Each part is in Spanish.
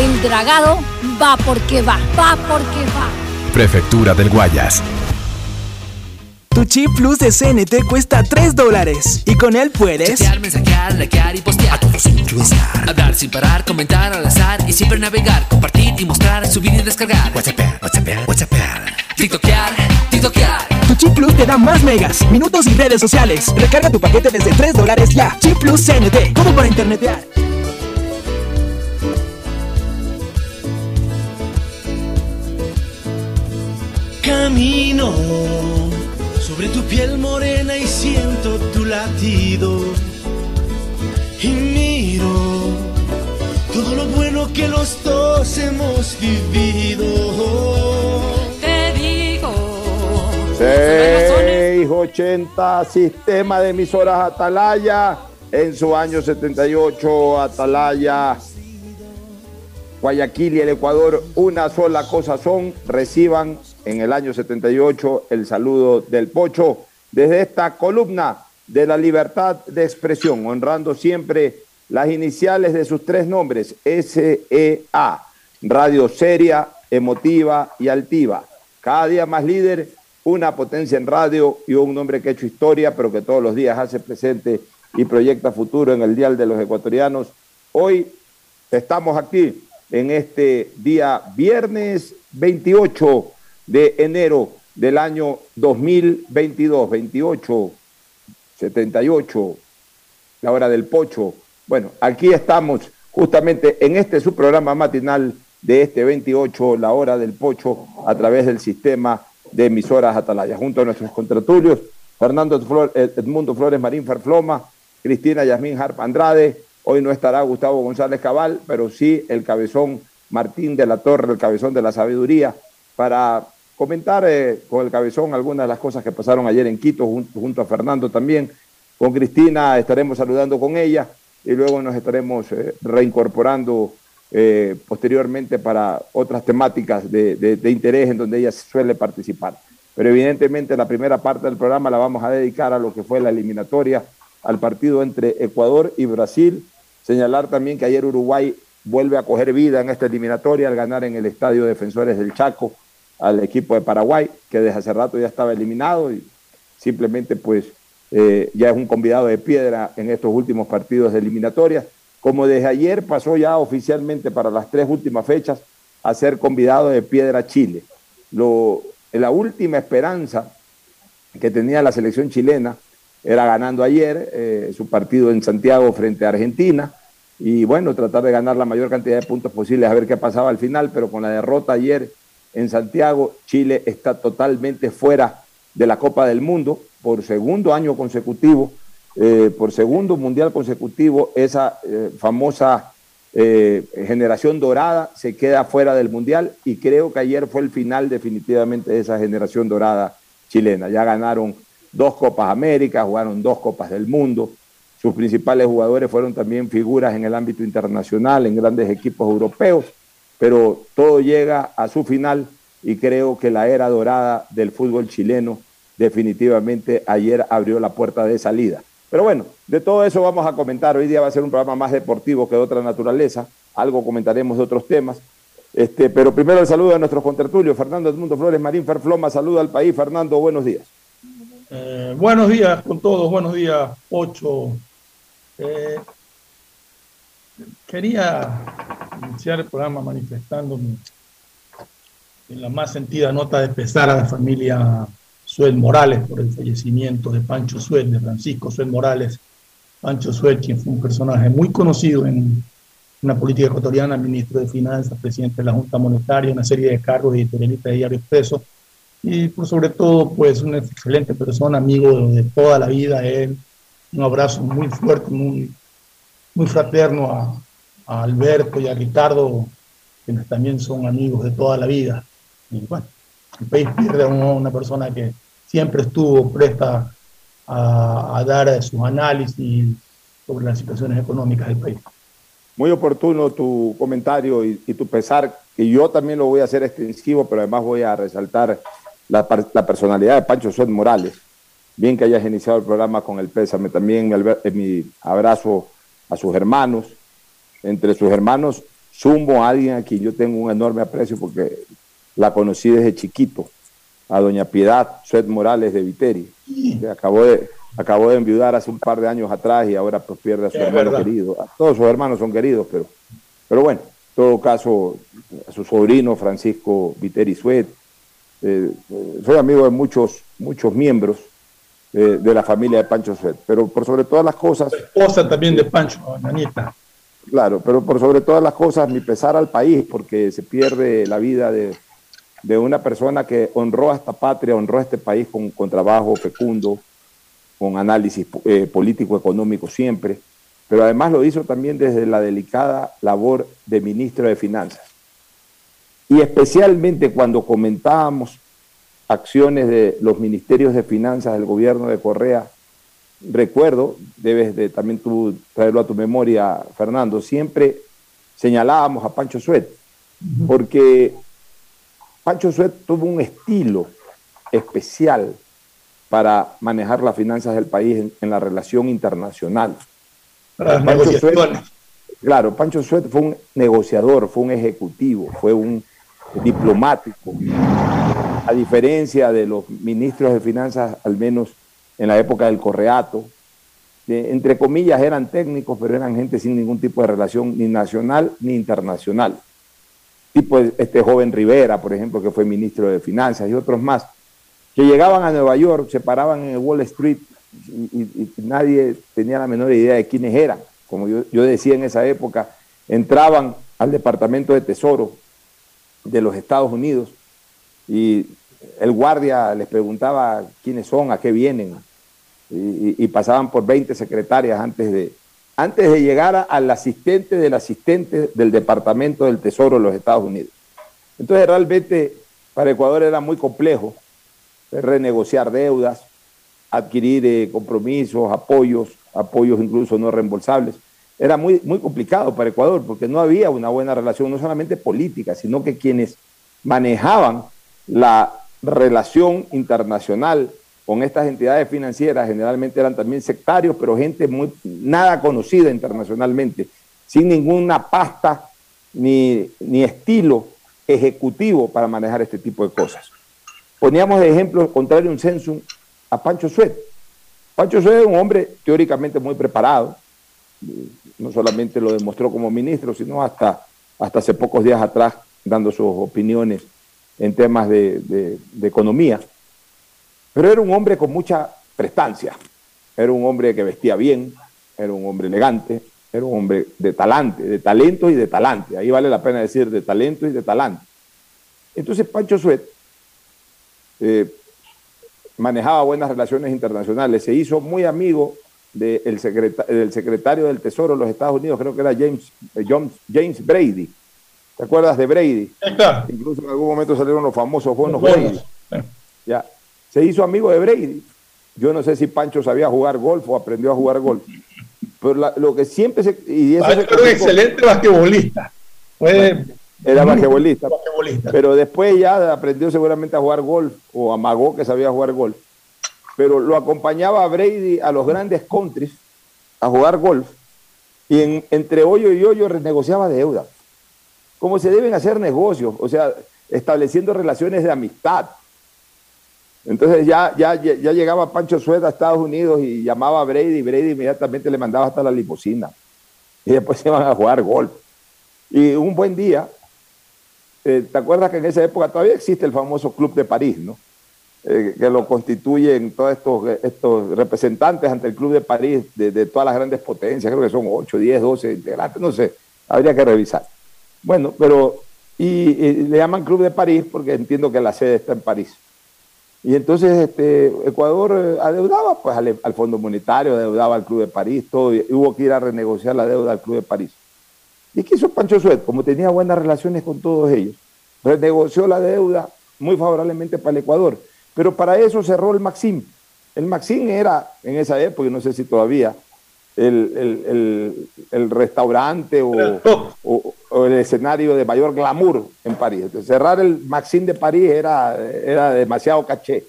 El dragado va porque va, va porque va. Prefectura del Guayas. Tu chip plus de CNT cuesta 3 dólares y con él puedes chatear, mensajear, likear y postear. A todos incluenciar. Hablar sin parar, comentar al azar y siempre navegar, compartir y mostrar, subir y descargar. WhatsApp, WhatsApp, WhatsApp. TikTokear, TikTokear. Tu chip plus te da más megas, minutos y redes sociales. Recarga tu paquete desde 3 dólares ya. Chip plus CNT, como para internetear. Camino sobre tu piel morena y siento tu latido. Y miro todo lo bueno que los dos hemos vivido. Te digo. 680 Sistema de Emisoras Atalaya. En su año 78, Atalaya, Guayaquil y el Ecuador, una sola cosa son, reciban en el año 78 el saludo del Pocho desde esta columna de la libertad de expresión, honrando siempre las iniciales de sus tres nombres, SEA, radio seria, emotiva y altiva. Cada día más líder, una potencia en radio y un nombre que ha hecho historia, pero que todos los días hace presente y proyecta futuro en el Dial de los Ecuatorianos. Hoy estamos aquí en este día viernes 28 de enero del año 2022, 28, 78, la hora del pocho. Bueno, aquí estamos justamente en este su programa matinal de este 28, la hora del pocho, a través del sistema de emisoras Atalaya, junto a nuestros contratulios, Fernando Edmundo Flores Marín Ferfloma, Cristina Yasmín Harp Andrade, hoy no estará Gustavo González Cabal, pero sí el cabezón Martín de la Torre, el cabezón de la sabiduría, para comentar eh, con el cabezón algunas de las cosas que pasaron ayer en Quito, junto, a Fernando también. Con Cristina estaremos saludando con ella y luego nos estaremos eh, reincorporando eh, posteriormente para otras temáticas de, de, de interés en donde ella suele participar. Pero evidentemente la primera parte del programa la vamos a dedicar a lo que fue la eliminatoria al partido entre Ecuador y Brasil. Señalar también que ayer Uruguay vuelve a coger vida en esta eliminatoria al ganar en el Estadio Defensores del Chaco al equipo de Paraguay, que desde hace rato ya estaba eliminado y simplemente pues eh, ya es un convidado de piedra en estos últimos partidos de eliminatorias. Como desde ayer pasó ya oficialmente para las tres últimas fechas a ser convidado de piedra Chile. Lo, la última esperanza que tenía la selección chilena era ganando ayer eh, su partido en Santiago frente a Argentina y bueno, tratar de ganar la mayor cantidad de puntos posibles a ver qué pasaba al final, pero con la derrota ayer en Santiago, Chile está totalmente fuera de la Copa del Mundo por segundo año consecutivo, eh, por segundo mundial consecutivo, esa eh, famosa eh, generación dorada se queda fuera del mundial y creo que ayer fue el final definitivamente de esa generación dorada chilena. Ya ganaron dos Copas América, jugaron dos Copas del Mundo. Sus principales jugadores fueron también figuras en el ámbito internacional, en grandes equipos europeos, pero todo llega a su final y creo que la era dorada del fútbol chileno definitivamente ayer abrió la puerta de salida. Pero bueno, de todo eso vamos a comentar. Hoy día va a ser un programa más deportivo que de otra naturaleza. Algo comentaremos de otros temas. Este, pero primero el saludo a nuestros contertulios. Fernando Edmundo Flores Marín Ferfloma, saluda al país. Fernando, buenos días. Eh, buenos días con todos, buenos días, Ocho. Eh, quería iniciar el programa manifestando en la más sentida nota de pesar a la familia Suel Morales por el fallecimiento de Pancho Suel, de Francisco Suel Morales. Pancho Suel, quien fue un personaje muy conocido en una política ecuatoriana, ministro de Finanzas, presidente de la Junta Monetaria, una serie de cargos y editorialista de Diario Expreso, y por sobre todo, pues una excelente persona, amigo de, toda la vida, él. Un abrazo muy fuerte, muy, muy fraterno a, Alberto y a Ricardo, quienes también son amigos de toda la vida. Y el país pierde a una persona que siempre estuvo presta a, dar sus análisis sobre las situaciones económicas del país. Muy oportuno tu comentario y, tu pesar, y yo también lo voy a hacer extensivo, pero además voy a resaltar la, personalidad de Pancho Suárez Morales. Bien que hayas iniciado el programa con el pésame, también mi, eh, mi abrazo a sus hermanos. Entre sus hermanos sumo a alguien a quien yo tengo un enorme aprecio porque la conocí desde chiquito, a doña Piedad Suet Morales de Viteri. que acabó de, acabó de enviudar hace un par de años atrás y ahora pues pierde a su hermano querido. Todos sus hermanos son queridos, pero, pero bueno, en todo caso, a su sobrino Francisco Viteri Suet. Eh, eh, soy amigo de muchos, muchos miembros eh, de la familia de Pancho Suet, pero por sobre todas las cosas... esposa también de Pancho, Anita. Claro, pero por sobre todas las cosas, mi pesar al país, porque se pierde la vida de una persona que honró a esta patria, honró a este país con, trabajo fecundo, con análisis eh, político, económico siempre, pero además lo hizo también desde la delicada labor de ministro de Finanzas. Y especialmente cuando comentábamos acciones de los ministerios de Finanzas del gobierno de Correa, recuerdo, debes de también tú traerlo a tu memoria, Fernando, siempre señalábamos a Pancho Suet, porque Pancho Suet tuvo un estilo especial para manejar las finanzas del país en, la relación internacional. claro, Pancho Suet fue un negociador, fue un ejecutivo, fue un diplomático. A diferencia de los ministros de finanzas, al menos en la época del correato, entre comillas eran técnicos, pero eran gente sin ningún tipo de relación ni nacional ni internacional. Tipo este joven Rivera, por ejemplo, que fue ministro de Finanzas y otros más, que llegaban a Nueva York, se paraban en el Wall Street y, nadie tenía la menor idea de quiénes eran. Como yo, yo decía en esa época, entraban al Departamento de Tesoro de los Estados Unidos y el guardia les preguntaba quiénes son, a qué vienen, y, pasaban por 20 secretarias antes de, antes de llegar al asistente del asistente del Departamento del Tesoro de los Estados Unidos. Entonces realmente para Ecuador era muy complejo renegociar deudas, adquirir eh, compromisos, apoyos, apoyos incluso no reembolsables. Era muy, muy complicado para Ecuador porque no había una buena relación, no solamente política, sino que quienes manejaban la relación internacional con estas entidades financieras, generalmente eran también sectarios, pero gente muy nada conocida internacionalmente, sin ninguna pasta ni, estilo ejecutivo para manejar este tipo de cosas. Poníamos de ejemplo contrario un Samsung a Pancho Suet. Pancho Suet es un hombre teóricamente muy preparado, no solamente lo demostró como ministro, sino hasta, hasta hace pocos días atrás dando sus opiniones en temas de economía. Pero era un hombre con mucha prestancia, era un hombre que vestía bien, era un hombre elegante, era un hombre de talante, de talento y de talante. Ahí vale la pena decir de talento y de talante. Entonces Pancho Suet eh, manejaba buenas relaciones internacionales, se hizo muy amigo del secretario del Tesoro de los Estados Unidos, creo que era James, eh, James Brady. ¿Te acuerdas de Brady? Incluso en algún momento salieron los famosos buenos Brady. Ya. Se hizo amigo de Brady. Yo no sé si Pancho sabía jugar golf o aprendió a jugar golf. Pero lo que siempre se. Y eso era un excelente basquetbolista. era basquetbolista, Pero después ya aprendió seguramente a jugar golf o amagó que sabía jugar golf. Pero lo acompañaba a Brady a los grandes countries a jugar golf. Y entre hoyo y hoyo renegociaba deuda. Como se deben hacer negocios, o sea, estableciendo relaciones de amistad entonces ya, ya, ya llegaba Pancho Sueda a Estados Unidos y llamaba a Brady y Brady inmediatamente le mandaba hasta la limusina. Y después se iban a jugar golf. Y un buen día, eh, ¿te acuerdas que en esa época todavía existe el famoso Club de París, ¿no? Eh, que lo constituyen todos estos, estos representantes ante el Club de París de, todas las grandes potencias, creo que son 8, 10, 12 integrantes, no sé, habría que revisar. Bueno, pero, y le llaman Club de París porque entiendo que la sede está en París. Y entonces este, Ecuador eh, adeudaba pues, al, Fondo Monetario, adeudaba al Club de París, todo, y hubo que ir a renegociar la deuda al Club de París. ¿Y qué hizo Pancho Suet? Como tenía buenas relaciones con todos ellos, renegoció la deuda muy favorablemente para el Ecuador. Pero para eso cerró el Maxim. El Maxim era, en esa época, y no sé si todavía, el, restaurante o, el escenario de mayor glamour en París. cerrar el Maxim de París era, era demasiado caché.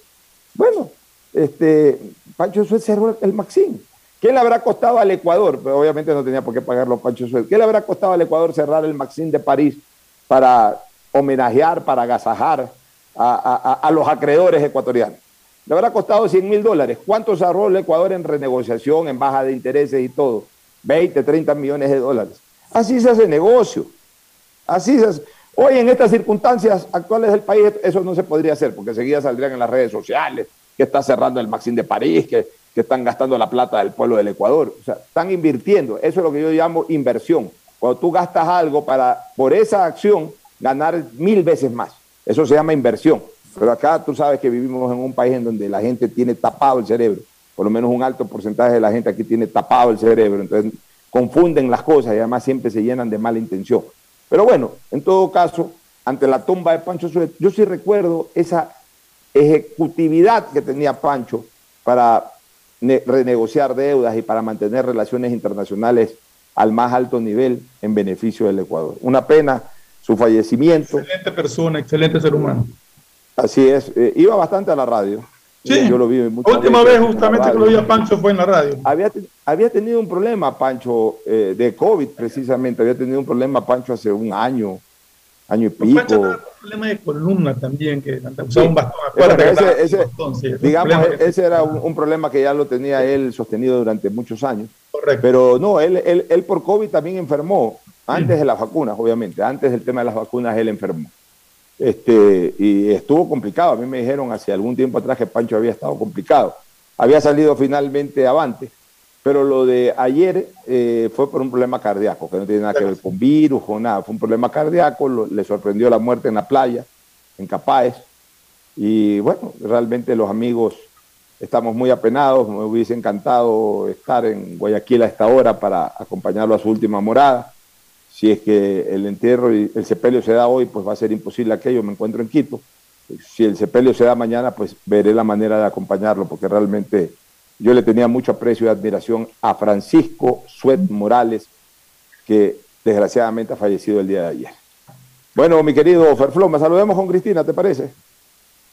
Bueno, este, Pancho Suez cerró el Maxim. ¿Qué le habrá costado al Ecuador? Pero obviamente no tenía por qué pagarlo Pancho Suez. ¿Qué le habrá costado al Ecuador cerrar el Maxim de París para homenajear, para agasajar a los acreedores ecuatorianos? Le habrá costado 100 mil dólares. ¿Cuánto se ahorró el Ecuador en renegociación, en baja de intereses y todo? 20, 30 millones de dólares. Así se hace negocio. Así se hace. Hoy en estas circunstancias actuales del país eso no se podría hacer porque seguida saldrían en las redes sociales que está cerrando el Maxim de París, que, que están gastando la plata del pueblo del Ecuador. O sea, están invirtiendo. Eso es lo que yo llamo inversión. Cuando tú gastas algo para, por esa acción, ganar mil veces más. Eso se llama inversión. Pero acá tú sabes que vivimos en un país en donde la gente tiene tapado el cerebro. Por lo menos un alto porcentaje de la gente aquí tiene tapado el cerebro. Entonces confunden las cosas y además siempre se llenan de mala intención. Pero bueno, en todo caso, ante la tumba de Pancho Suárez, yo sí recuerdo esa ejecutividad que tenía Pancho para renegociar deudas y para mantener relaciones internacionales al más alto nivel en beneficio del Ecuador. Una pena su fallecimiento. Excelente persona, excelente ser humano. Así es, eh, iba bastante a la radio. Sí, yo lo vi La última vez justamente que lo vi a Pancho fue en la radio. Había, había tenido un problema, Pancho, eh, de COVID precisamente. Había tenido un problema, Pancho, hace un año, año y pico. Pancho un problema de columna también, que usaba un bastón. ese, digamos, ese era un, problema que ya lo tenía él sostenido durante muchos años. Correcto. Pero no, él, él, él por COVID también enfermó, antes de las vacunas, obviamente. Antes del tema de las vacunas, él enfermó. Este, y estuvo complicado. A mí me dijeron hace algún tiempo atrás que Pancho había estado complicado. Había salido finalmente avante, pero lo de ayer eh, fue por un problema cardíaco, que no tiene nada que ver con virus o nada. Fue un problema cardíaco, le sorprendió la muerte en la playa, en Capáez. Y bueno, realmente los amigos estamos muy apenados. Me hubiese encantado estar en Guayaquil a esta hora para acompañarlo a su última morada si es que el entierro y el sepelio se da hoy, pues va a ser imposible aquello, me encuentro en Quito. Si el sepelio se da mañana, pues veré la manera de acompañarlo, porque realmente yo le tenía mucho aprecio y admiración a Francisco Suet Morales, que desgraciadamente ha fallecido el día de ayer. Bueno, mi querido Ferfloma, saludemos con Cristina, ¿te parece?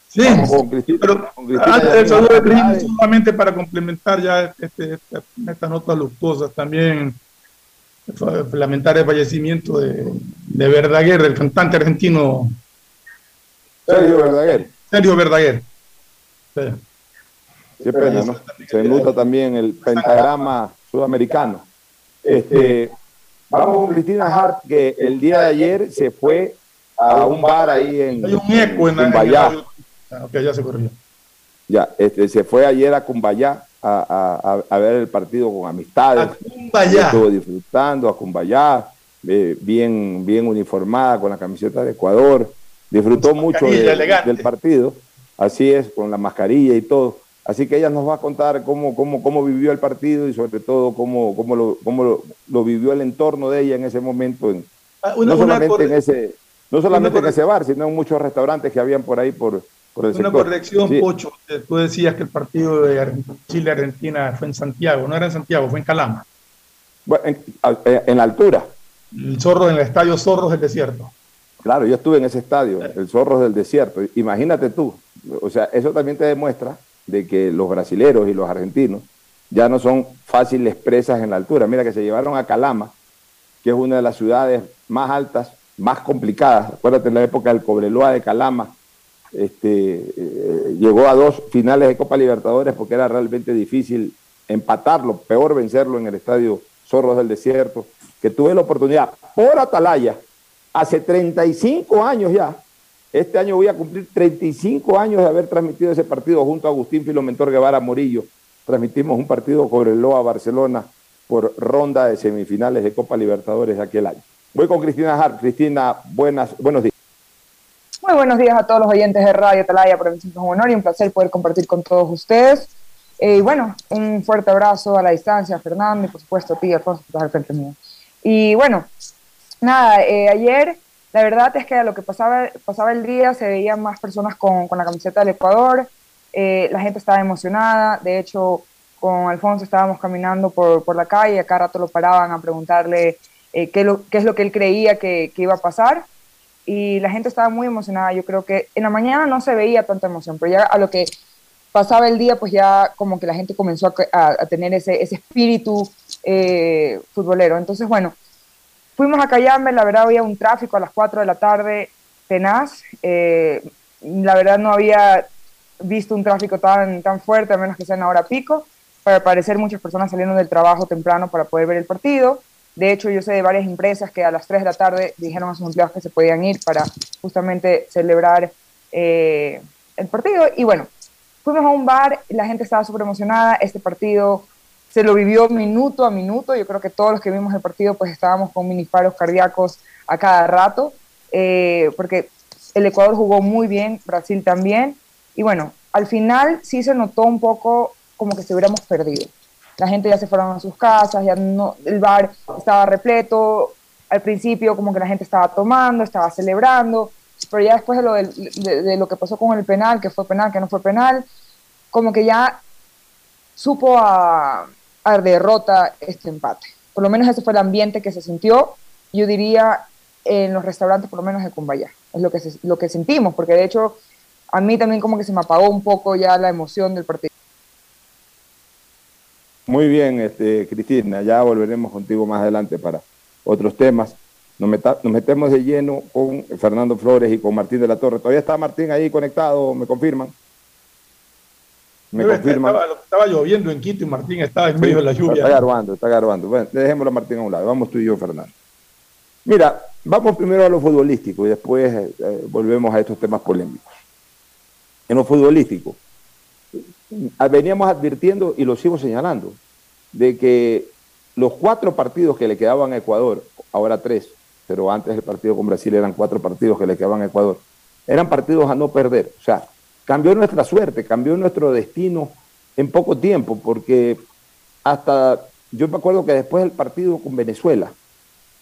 Sí, con Cristina, pero con Cristina antes del saludo de Cristina, solamente para complementar ya este, esta, esta nota luctuosa, también lamentar el fallecimiento de, de Verdaguer, el cantante argentino. Sergio Verdaguer. Sergio Verdaguer. Qué pena, ¿no? Se nota también el pentagrama sudamericano. Este, vamos con Cristina Hart, que el día de ayer se fue a un bar ahí en, Hay un eco en. Ah, ok, ya se corrió. Ya, este, se fue ayer a Cumbayá a, a, a ver el partido con amistades. Estuvo disfrutando a Cumbayá, eh, bien, bien uniformada con la camiseta de Ecuador. Disfrutó mucho de- del partido. Así es, con la mascarilla y todo. Así que ella nos va a contar cómo, cómo, cómo vivió el partido y sobre todo cómo, cómo, lo, cómo lo, lo vivió el entorno de ella en ese momento, en, Ah, una- no solamente, en ese, no solamente en ese bar, sino en muchos restaurantes que habían por ahí por, por el Una sector. corrección, Sí. Pocho. Tú decías que el partido de Ar- Chile-Argentina fue en Santiago. No era en Santiago, fue en Calama. Bueno, en, eh, en la altura. El Zorro en el estadio Zorros del Desierto. Claro, yo estuve en ese estadio, el Zorros del Desierto. Imagínate tú, o sea, eso también te demuestra de que los brasileros y los argentinos ya no son fáciles presas en la altura. Mira que se llevaron a Calama, que es una de las ciudades más altas, más complicadas. Acuérdate en la época del Cobreloa de Calama, este, eh, llegó a dos finales de Copa Libertadores porque era realmente difícil empatarlo, peor vencerlo en el estadio Zorros del Desierto, que tuve la oportunidad por Atalaya, hace 35 años ya. Este año voy a cumplir 35 años de haber transmitido ese partido junto a Agustín Filomentor Guevara Morillo. Transmitimos un partido Cobreloa Barcelona por ronda de semifinales de Copa Libertadores de aquel año. Voy con Cristina Hart. Cristina, buenas, buenos días. Muy buenos días a todos los oyentes de Radio Atalaya. Para mí es un honor y un placer poder compartir con todos ustedes. Eh, y bueno, un fuerte abrazo a la distancia a Fernando y por supuesto a ti, Alfonso, que estás al frente mío. Y bueno, nada, eh, ayer la verdad es que a lo que pasaba, pasaba el día se veían más personas con, con la camiseta del Ecuador, eh, la gente estaba emocionada, de hecho con Alfonso estábamos caminando por, por la calle, acá rato lo paraban a preguntarle eh, qué, lo- qué es lo que él creía que, que iba a pasar y la gente estaba muy emocionada. Yo creo que en la mañana no se veía tanta emoción, pero ya a lo que pasaba el día, pues ya como que la gente comenzó a, a- tener ese, ese espíritu eh, futbolero. Entonces, bueno, fuimos a Cayambe, la verdad había un tráfico a las 4 de la tarde tenaz. eh, la verdad no había visto un tráfico tan, tan fuerte, a menos que sea en hora pico. Para parecer muchas personas salieron del trabajo temprano para poder ver el partido. De hecho, yo sé de varias empresas que a las 3 de la tarde dijeron a sus empleados que se podían ir para justamente celebrar eh, el partido. Y bueno, fuimos a un bar, la gente estaba súper emocionada. Este partido se lo vivió minuto a minuto. Yo creo que todos los que vimos el partido, pues estábamos con miniparos cardíacos a cada rato, eh, porque el Ecuador jugó muy bien, Brasil también. Y bueno, al final sí se notó un poco como que se hubiéramos perdido. La gente ya se fueron a sus casas, ya no, el bar estaba repleto. Al principio como que la gente estaba tomando, estaba celebrando, pero ya después de lo, del- de, de lo que pasó con el penal, que fue penal, que no fue penal, como que ya supo a, a derrota este empate. Por lo menos ese fue el ambiente que se sintió, yo diría, en los restaurantes, por lo menos de Cumbayá. Es lo que, se- lo que sentimos, porque de hecho a mí también como que se me apagó un poco ya la emoción del partido. Muy bien, este, Cristina, ya volveremos contigo más adelante para otros temas. Nos, meta- nos metemos de lleno con Fernando Flores y con Martín de la Torre. ¿Todavía está Martín ahí conectado? ¿Me confirman? Me Estaba, confirman. estaba lloviendo en Quito y Martín estaba en medio de la Está lluvia. garbando, está garbando. Bueno, dejémoslo a Martín a un lado. Vamos tú y yo, Fernando. Mira, vamos primero a lo futbolístico y después eh, eh, volvemos a estos temas polémicos. En lo futbolístico, veníamos advirtiendo y lo sigo señalando, de que los cuatro partidos que le quedaban a Ecuador, ahora tres, pero antes del partido con Brasil eran cuatro partidos que le quedaban a Ecuador, eran partidos a no perder. O sea, cambió nuestra suerte, cambió nuestro destino en poco tiempo, porque hasta yo me acuerdo que después del partido con Venezuela,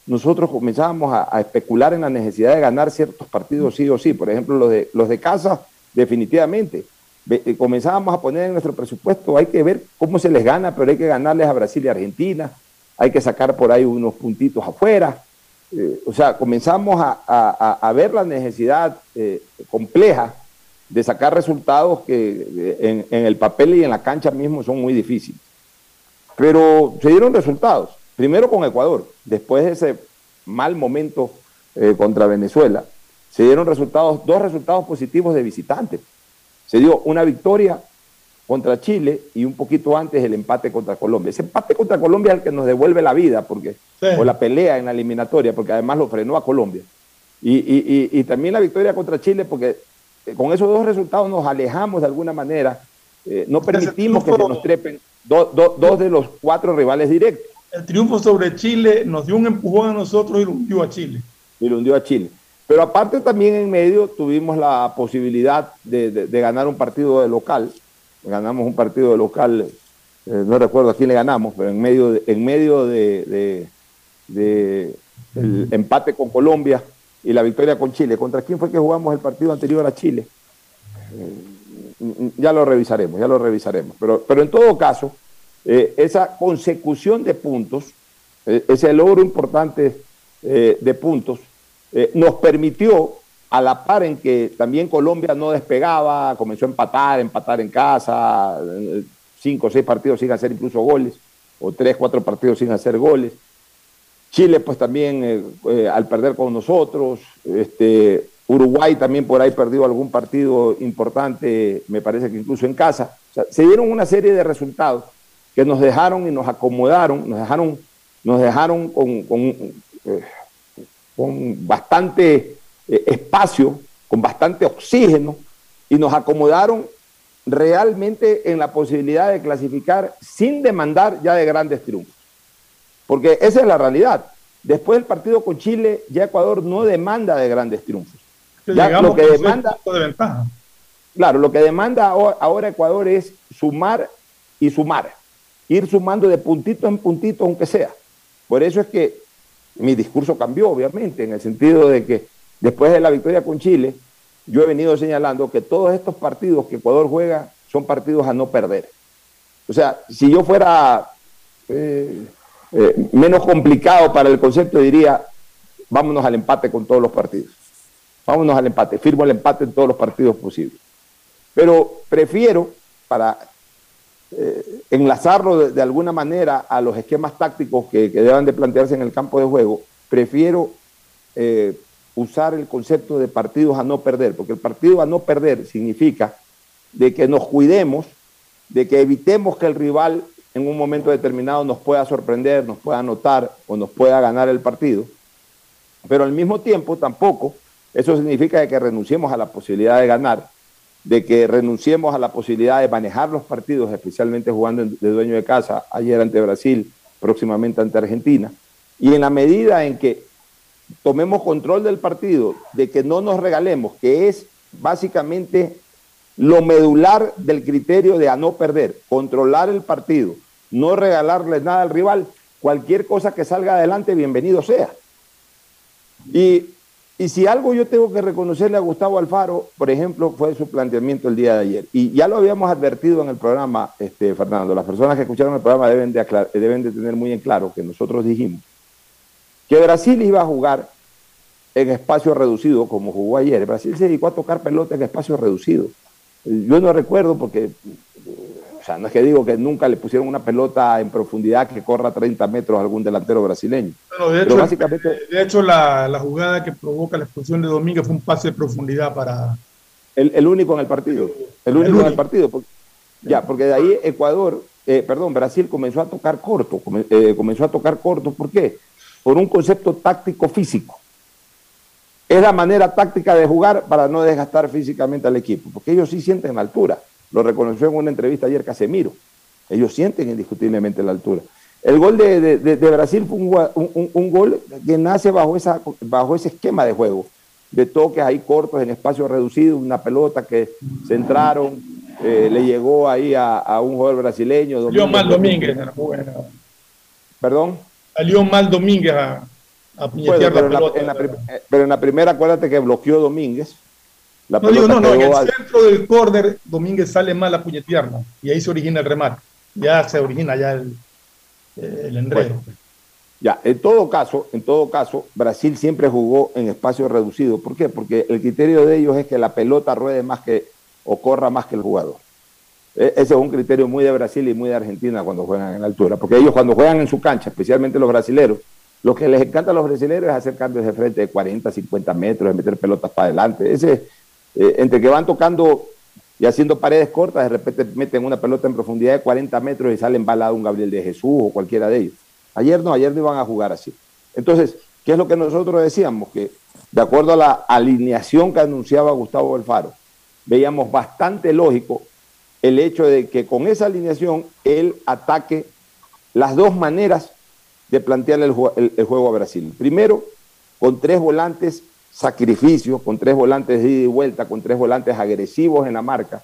nosotros comenzábamos a, a especular en la necesidad de ganar ciertos partidos sí o sí. Por ejemplo, los de, los de casa, definitivamente. Eh, comenzábamos a poner en nuestro presupuesto, hay que ver cómo se les gana, pero hay que ganarles a Brasil y Argentina, hay que sacar por ahí unos puntitos afuera. Eh, o sea, comenzamos a, a- a- ver la necesidad eh, compleja de sacar resultados que en, el papel y en la cancha mismo son muy difíciles. Pero se dieron resultados. primero con Ecuador, después de ese mal momento contra Venezuela, se dieron resultados, dos resultados positivos de visitantes. Se dio una victoria contra Chile y un poquito antes el empate contra Colombia. Ese empate contra Colombia es el que nos devuelve la vida, porque, o la pelea en la eliminatoria, porque además lo frenó a Colombia. Y, también la victoria contra Chile, porque eh, con esos dos resultados nos alejamos de alguna manera, eh, no permitimos que se nos trepen dos de los cuatro rivales directos. El triunfo sobre Chile nos dio un empujón a nosotros y lo hundió a Chile. Y lo hundió a Chile. Pero aparte también en medio tuvimos la posibilidad de ganar un partido de local, ganamos un partido de local, eh, no recuerdo a quién le ganamos, pero en medio de, en medio de, el empate con Colombia y la victoria con Chile. ¿Contra quién fue que jugamos el partido anterior a Chile? Eh, ya lo revisaremos, ya lo revisaremos. Pero, pero en todo caso, eh, esa consecución de puntos, ese logro importante de puntos, nos permitió a la par en que también Colombia no despegaba, comenzó a empatar, empatar en casa, cinco o seis partidos sin hacer incluso goles, o tres, cuatro partidos sin hacer goles. Chile pues también eh, eh, al perder con nosotros, este, Uruguay también por ahí perdió algún partido importante, me parece que incluso en casa. se dieron una serie de resultados que nos dejaron y nos acomodaron, nos dejaron, nos dejaron con, eh, con bastante eh, espacio, con bastante oxígeno, y nos acomodaron realmente en la posibilidad de clasificar sin demandar ya de grandes triunfos. Porque esa es la realidad. Después del partido con Chile, ya Ecuador no demanda de grandes triunfos. Ya lo que demanda, Claro, lo que demanda ahora Ecuador es sumar y sumar, ir sumando de puntito en puntito aunque sea. Por eso es que mi discurso cambió, obviamente, en el sentido de que Después de la victoria con Chile, yo he venido señalando que todos estos partidos que Ecuador juega son partidos a no perder. O sea, si yo fuera eh, eh, menos complicado para el concepto, diría, vámonos al empate con todos los partidos. Vámonos al empate, firmo el empate en todos los partidos posibles. Pero prefiero, para eh, enlazarlo de, alguna manera a los esquemas tácticos que, deban de plantearse en el campo de juego, prefiero usar el concepto de partidos a no perder, porque el partido a no perder significa de que nos cuidemos, de que evitemos que el rival en un momento determinado nos pueda sorprender, nos pueda anotar o nos pueda ganar el partido, pero al mismo tiempo tampoco eso significa que renunciemos a la posibilidad de ganar, de que renunciemos a la posibilidad de manejar los partidos, especialmente jugando de dueño de casa, ayer ante Brasil, próximamente ante Argentina, y en la medida en que tomemos control del partido, de que no nos regalemos, que es básicamente lo medular del criterio de a no perder, controlar el partido, no regalarle nada al rival, cualquier cosa que salga adelante, bienvenido sea. Y, si algo yo tengo que reconocerle a Gustavo Alfaro, por ejemplo, fue su planteamiento el día de ayer. Y ya lo habíamos advertido en el programa, este, Fernando, las personas que escucharon el programa deben de, deben de tener muy en claro que nosotros dijimos que Brasil iba a jugar en espacio reducido como jugó ayer. Brasil se dedicó a tocar pelota en espacio reducido. Yo no recuerdo porque, sea, no es que digo que nunca le pusieron una pelota en profundidad que corra 30 metros a algún delantero brasileño. de hecho, básicamente, de hecho la, jugada que provoca la expulsión de Domínguez fue un pase de profundidad para... El, único en el partido. El único, en el partido. ya, porque de ahí Ecuador, eh, perdón, Brasil comenzó a tocar corto. Eh, comenzó a tocar corto. ¿Por qué? por un concepto táctico físico. Es la manera táctica de jugar para no desgastar físicamente al equipo, porque ellos sí sienten la altura. Lo reconoció en una entrevista ayer Casemiro. Ellos sienten indiscutiblemente la altura. El gol de, Brasil fue un, gol que nace bajo, esa, bajo ese esquema de juego, de toques ahí cortos en espacio reducido, una pelota que centraron, eh, le llegó ahí a, un jugador brasileño. Domínguez, mal Domínguez. Perdón salió mal Domínguez a, a pero, la pelota. En la, pero en la primera, acuérdate que bloqueó Domínguez. La no, digo, no, no, en el centro del córner Domínguez sale mal a puñetierna y ahí se origina el remate. Ya se origina ya el, el enredo. ya, en todo caso, en todo caso, Brasil siempre jugó en espacio reducido. ¿Por qué? Porque el criterio de ellos es que la pelota ruede más que o corra más que el jugador. E- Ese es un criterio muy de Brasil y muy de Argentina cuando juegan en la altura, porque ellos cuando juegan en su cancha, especialmente los brasileros, lo que les encanta a los brasileños es hacer cambios de frente de 40, 50 metros, de meter pelotas para adelante. Ese, eh, entre que van tocando y haciendo paredes cortas, de repente meten una pelota en profundidad de 40 metros y sale embalado un Gabriel de Jesús o cualquiera de ellos. Ayer no, ayer no iban a jugar así. Entonces, ¿qué es lo que nosotros decíamos? Que de acuerdo a la alineación que anunciaba Gustavo Alfaro, veíamos bastante lógico el hecho de que con esa alineación él ataque las dos maneras de plantear el, ju- el- el juego a Brasil. Primero, con tres volantes sacrificios, con tres volantes de ida y vuelta, con tres volantes agresivos en la marca.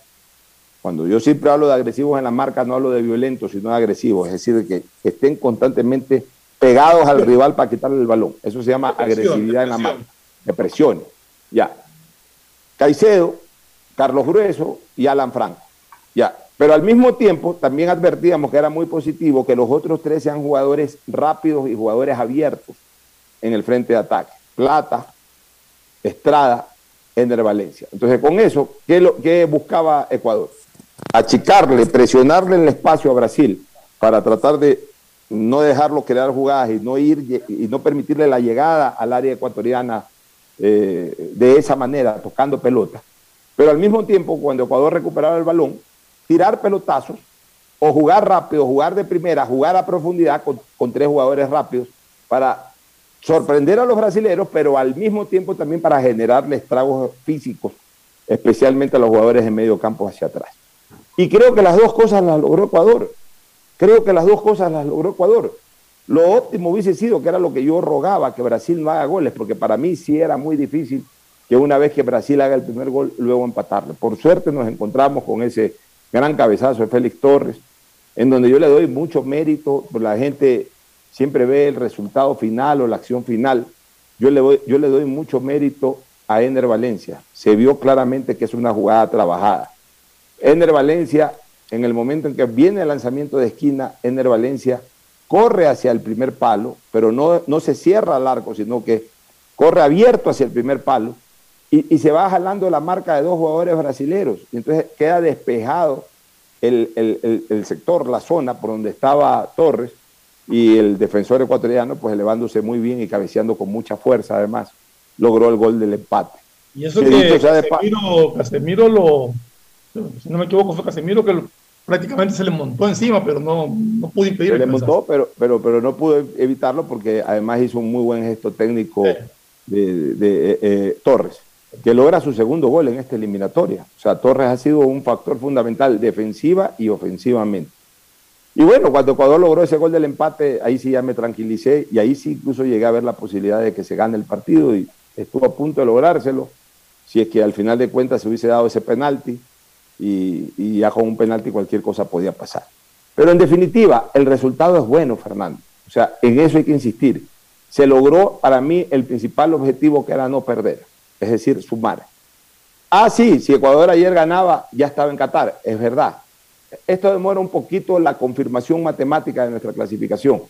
Cuando yo siempre hablo de agresivos en la marca, no hablo de violentos, sino de agresivos, es decir, que, que estén constantemente pegados al rival para quitarle el balón. Eso se llama agresividad en la marca, de presión. Ya. Caicedo, Carlos Grueso y Alan Franco. Ya. Pero al mismo tiempo también advertíamos que era muy positivo que los otros tres sean jugadores rápidos y jugadores abiertos en el frente de ataque. Plata, Estrada, Ender Valencia. Entonces, con eso, ¿qué, buscaba Ecuador? Achicarle, presionarle en el espacio a Brasil para tratar de no dejarlo crear jugadas y no ir y no permitirle la llegada al área ecuatoriana eh, de esa manera, tocando pelota. Pero al mismo tiempo, cuando Ecuador recuperaba el balón, tirar pelotazos o jugar rápido, jugar de primera, jugar a profundidad con tres jugadores rápidos para sorprender a los brasileños, pero al mismo tiempo también para generarle estragos físicos, especialmente a los jugadores de medio campo hacia atrás. Y creo que las dos cosas las logró Ecuador. Creo que las dos cosas las logró Ecuador. Lo óptimo hubiese sido, que era lo que yo rogaba, que Brasil no haga goles, porque para mí sí era muy difícil que una vez que Brasil haga el primer gol, luego empatarle. Por suerte nos encontramos con ese gran cabezazo de Félix Torres, en donde yo le doy mucho mérito, pues la gente siempre ve el resultado final o la acción final. Yo le, doy, yo le doy mucho mérito a Ener Valencia. Se vio claramente que es una jugada trabajada. Ener Valencia, en el momento en que viene el lanzamiento de esquina, Ener Valencia corre hacia el primer palo, pero no, no se cierra al arco, sino que corre abierto hacia el primer palo y, y se va jalando la marca de dos jugadores brasileños. Y entonces queda despejado el, el, el sector, la zona por donde estaba Torres y el defensor ecuatoriano, pues elevándose muy bien y cabeceando con mucha fuerza, además, logró el gol del empate. Y eso que de pa- Casemiro, Casemiro lo, si no me equivoco, fue Casemiro que lo- prácticamente se le montó encima, pero no, no pudo impedir Se le montó, pero, pero, pero no pudo evitarlo porque además hizo un muy buen gesto técnico de, de, eh, eh, Torres, que logra su segundo gol en esta eliminatoria. O sea, Torres ha sido un factor fundamental defensiva y ofensivamente. Y bueno, cuando Ecuador logró ese gol del empate, ahí sí ya me tranquilicé y ahí sí incluso llegué a ver la posibilidad de que se gane el partido y estuvo a punto de lográrselo. Si es que al final de cuentas se hubiese dado ese penalti y, ya con un penalti cualquier cosa podía pasar. Pero en definitiva, el resultado es bueno, Fernando. O sea, en eso hay que insistir. Se logró para mí el principal objetivo que era no perder, es decir, sumar. Ah, sí, si Ecuador ayer ganaba, ya estaba en Qatar, es verdad. Esto demora un poquito la confirmación matemática de nuestra clasificación.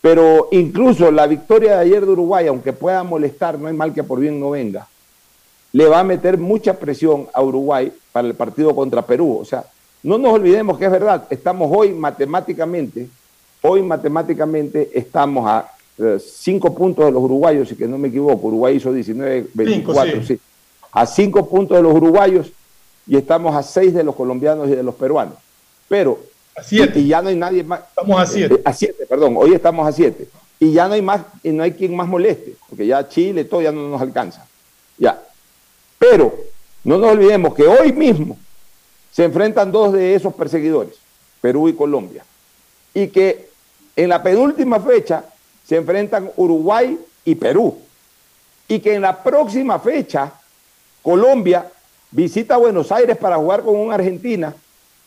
Pero incluso la victoria de ayer de Uruguay, aunque pueda molestar, no hay mal que por bien no venga, le va a meter mucha presión a Uruguay para el partido contra Perú. O sea, no nos olvidemos que es verdad, estamos hoy matemáticamente, hoy matemáticamente estamos a eh, cinco puntos de los uruguayos, si que no me equivoco, Uruguay hizo 19, 24, Cinco, sí. sí. a cinco puntos de los uruguayos y estamos a seis de los colombianos y de los peruanos. Pero, y, y ya no hay nadie más. Estamos a siete. Eh, a siete, perdón, hoy estamos a siete. Y ya no hay más, y no hay quien más moleste, porque ya Chile, todo ya no nos alcanza. Ya. Pero no nos olvidemos que hoy mismo se enfrentan dos de esos perseguidores, Perú y Colombia. Y que en la penúltima fecha se enfrentan Uruguay y Perú. Y que en la próxima fecha Colombia visita Buenos Aires para jugar con un Argentina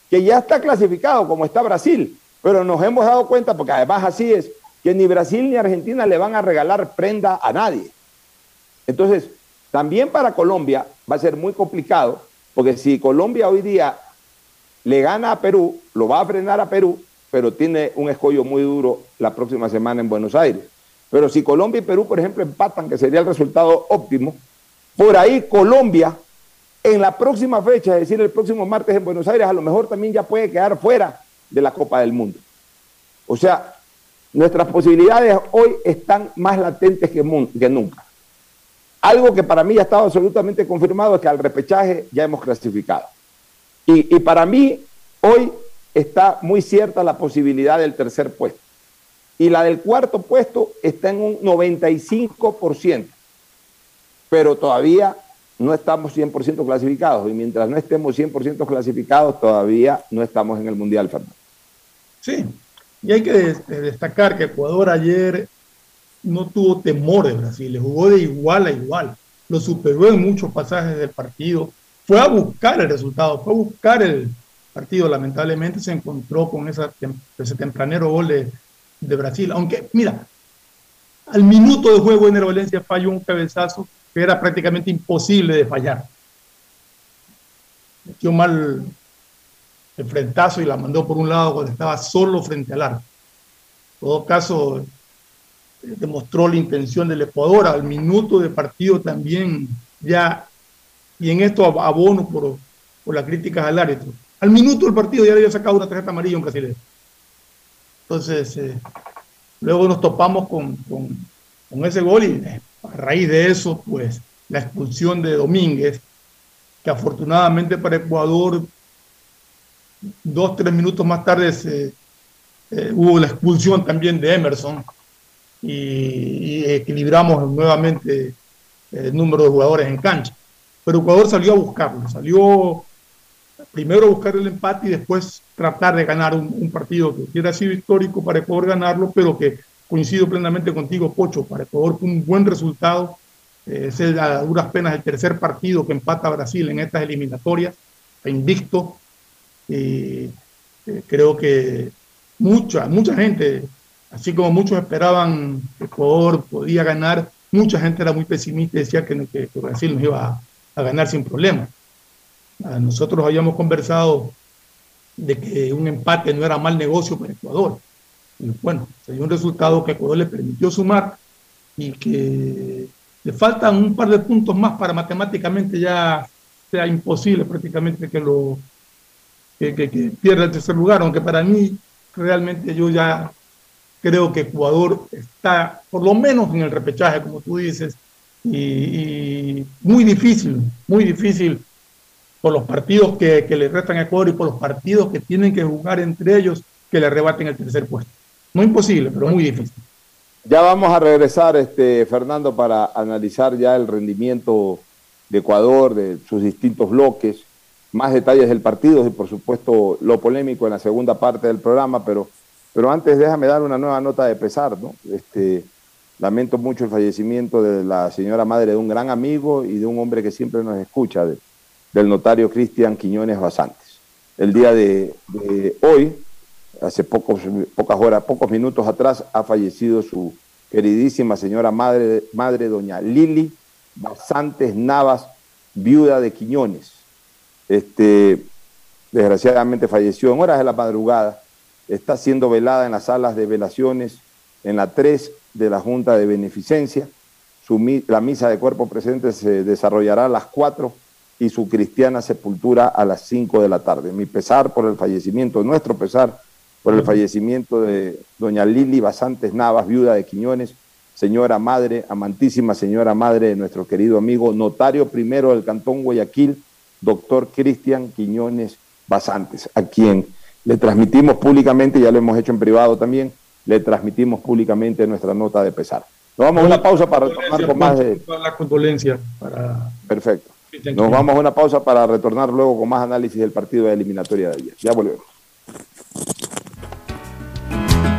que ya está clasificado como está Brasil. Pero nos hemos dado cuenta, porque además así es, que ni Brasil ni Argentina le van a regalar prenda a nadie. Entonces, también para Colombia va a ser muy complicado, porque si Colombia hoy día le gana a Perú, lo va a frenar a Perú, pero tiene un escollo muy duro la próxima semana en Buenos Aires. Pero si Colombia y Perú, por ejemplo, empatan, que sería el resultado óptimo, por ahí Colombia en la próxima fecha, es decir, el próximo martes en Buenos Aires, a lo mejor también ya puede quedar fuera de la Copa del Mundo. O sea, nuestras posibilidades hoy están más latentes que, nunca. Algo que para mí ya estaba absolutamente confirmado es que al repechaje ya hemos clasificado. Y para mí hoy está muy cierta la posibilidad del tercer puesto. Y la del cuarto puesto está en un 95%. Pero todavía no estamos 100% clasificados. Y mientras no estemos 100% clasificados, todavía no estamos en el Mundial, Fernando. Sí, y hay que destacar que Ecuador ayer no tuvo temor de Brasil, le jugó de igual a igual, lo superó en muchos pasajes del partido, fue a buscar el resultado, fue a buscar el partido, lamentablemente se encontró con ese tempranero gol de, de Brasil, aunque mira, al minuto de juego en Valencia falló un cabezazo que era prácticamente imposible de fallar. Metió mal el frentazo y la mandó por un lado cuando estaba solo frente al arco. En todo caso, demostró la intención del Ecuador al minuto de partido también ya, y en esto abono por, por las críticas al árbitro. Al minuto del partido ya le había sacado una tarjeta amarilla a un brasileño. Entonces, eh, luego nos topamos con, con, con, ese gol y eh, a raíz de eso, pues la expulsión de Domínguez, que afortunadamente para Ecuador dos, tres minutos más tarde eh, hubo la expulsión también de Emerson y, equilibramos nuevamente el número de jugadores en cancha. Pero Ecuador salió a buscarlo, salió primero a buscar el empate y después tratar de ganar un, partido que hubiera sido histórico para Ecuador ganarlo, pero que coincido plenamente contigo, Pocho, para Ecuador un buen resultado. Eh, es a duras penas el tercer partido que empata Brasil en estas eliminatorias, invicto, y eh, creo que mucha, mucha gente, así como muchos esperaban que Ecuador podía ganar, mucha gente era muy pesimista y decía que, que, Brasil nos iba a, ganar sin problema. Nosotros habíamos conversado de que un empate no era mal negocio para Ecuador. Bueno, se dio un resultado que Ecuador le permitió sumar y que le faltan un par de puntos más para matemáticamente ya sea imposible prácticamente que lo, que, pierda el tercer lugar, aunque para mí realmente yo ya creo que Ecuador está por lo menos en el repechaje, como tú dices, y, muy difícil, muy difícil por los partidos que, le restan a Ecuador y por los partidos que tienen que jugar entre ellos que le arrebaten el tercer puesto. No imposible, pero muy difícil. Ya vamos a regresar, este, Fernando, para analizar ya el rendimiento de Ecuador, de sus distintos bloques más detalles del partido y por supuesto lo polémico en la segunda parte del programa, pero, pero antes déjame dar una nueva nota de pesar, ¿no? Este, lamento mucho el fallecimiento de la señora madre de un gran amigo y de un hombre que siempre nos escucha, del notario Cristian Quiñones Basantes. El día de, hoy, hace pocas horas, pocos minutos atrás, ha fallecido su queridísima señora madre, madre doña Lili Basantes Navas, viuda de Quiñones este, desgraciadamente falleció en horas de la madrugada, está siendo velada en las salas de velaciones en la 3 de la Junta de Beneficencia. la misa de cuerpo presente se desarrollará a las 4 y su cristiana sepultura a las 5 de la tarde. Mi pesar por el fallecimiento, nuestro pesar por el fallecimiento de doña Lili Basantes Navas, viuda de Quiñones, señora madre, amantísima señora madre de nuestro querido amigo, notario primero del Cantón Guayaquil, doctor Cristian Quiñones Basantes, a quien le transmitimos públicamente, ya lo hemos hecho en privado también, le transmitimos públicamente nuestra nota de pesar. Nos vamos a una pausa para retornar con más de... La condolencia para... Perfecto. Nos vamos a una pausa para retornar luego con más análisis del partido de eliminatoria de ayer. Ya volvemos.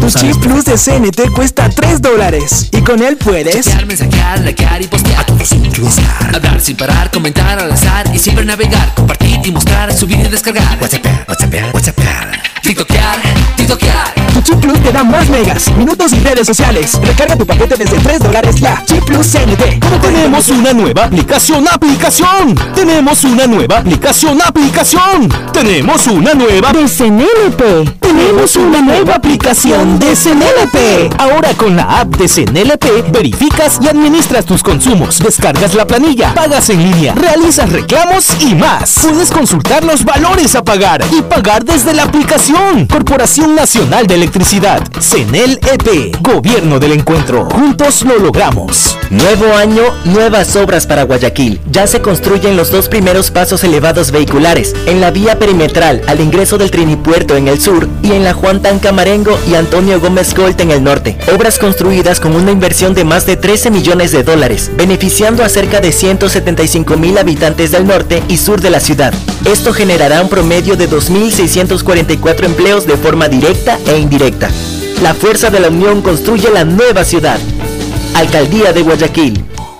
Tu chip plus de CNT cuesta 3 dólares. Y con él puedes. Chatear, mensajear, likear y postear. A todos. Hablar sin parar, comentar al azar y siempre navegar. Compartir y mostrar, subir y descargar. WhatsApp, WhatsApp, WhatsApp. TikTokear, TikTokear. Tu chip plus te da más megas, minutos y redes sociales. Recarga tu paquete desde 3 dólares ya. Chip plus CNT. ¿Cómo tenemos una nueva aplicación? ¡Aplicación! Tenemos una nueva aplicación. ¡Aplicación! Tenemos una nueva de CNLP. Tenemos una nueva aplicación de CNLP. Ahora con la app de CNLP verificas y administras tus consumos, descargas la planilla, pagas en línea, realizas reclamos y más. Puedes consultar los valores a pagar y pagar desde la aplicación. Corporación Nacional de Electricidad, CNLP, Gobierno del Encuentro. Juntos lo logramos. Nuevo año, nuevas obras para Guayaquil. Ya se construyen los dos primeros pasos elevados vehiculares en la vía perimetral al ingreso del Trinipuerto en el sur y en la Juan Tancamarengo y Antonio Gómez Colt en el norte. Obras construidas con una inversión de más de 13 millones de dólares, beneficiando a cerca de 175 mil habitantes del norte y sur de la ciudad. Esto generará un promedio de 2.644 empleos de forma directa e indirecta. La fuerza de la unión construye la nueva ciudad. Alcaldía de Guayaquil.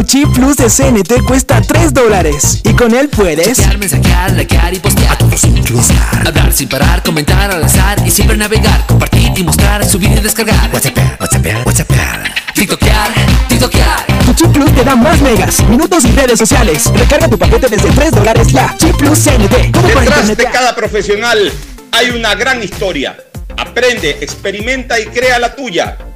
Tu chip plus de CNT cuesta 3 dólares. Y con él puedes. Chatear, mensajear, likear y postear. A todos influenciar. Hablar sin parar, comentar al azar y siempre navegar. Compartir y mostrar, subir y descargar. WhatsApp, WhatsApp, WhatsApp. TikTokear, TikTokear. Tu chip plus te da más megas, minutos y redes sociales. Recarga tu paquete desde 3 dólares ya. Chip plus CNT. ¿Cómo para Detrás de cada profesional hay una gran historia. Aprende, experimenta y crea la tuya.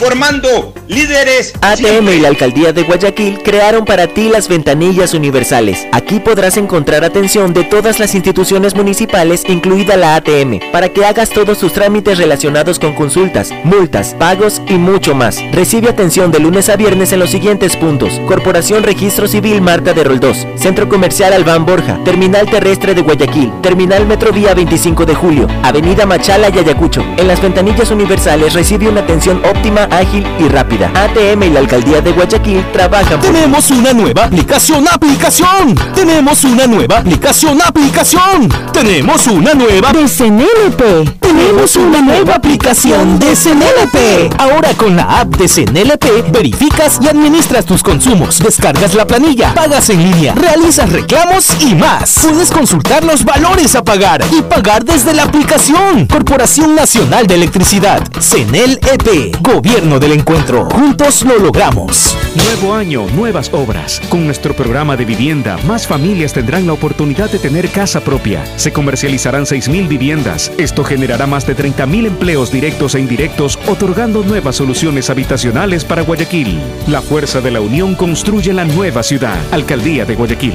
formando líderes. ATM y la Alcaldía de Guayaquil crearon para ti las ventanillas universales. Aquí podrás encontrar atención de todas las instituciones municipales, incluida la ATM, para que hagas todos tus trámites relacionados con consultas, multas, pagos y mucho más. Recibe atención de lunes a viernes en los siguientes puntos. Corporación Registro Civil Marta de Roldós, Centro Comercial Albán Borja, Terminal Terrestre de Guayaquil, Terminal Metrovía 25 de Julio, Avenida Machala y Ayacucho. En las ventanillas universales recibe una atención óptima, ágil y rápida. ATM y la Alcaldía de Guayaquil trabajan por Tenemos una nueva aplicación, aplicación. Tenemos una nueva aplicación, aplicación. Tenemos una nueva de CNLP. Tenemos una nueva aplicación de CNLP. Ahora con la app de CNLP verificas y administras tus consumos, descargas la planilla, pagas en línea, realizas reclamos y más. Puedes consultar los valores a pagar y pagar desde la aplicación. Corporación Nacional de Electricidad, CNLP, Gobierno del Encuentro. Juntos lo logramos. Nuevo año, nuevas obras. Con nuestro programa de vivienda, más familias tendrán la oportunidad de tener casa propia. Se comercializarán 6.000 viviendas. Esto generará más de 30.000 empleos directos e indirectos, otorgando nuevas soluciones habitacionales para Guayaquil. La fuerza de la unión construye la nueva ciudad. Alcaldía de Guayaquil.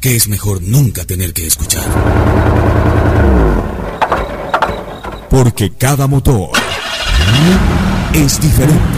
que es mejor nunca tener que escuchar. Porque cada motor es diferente.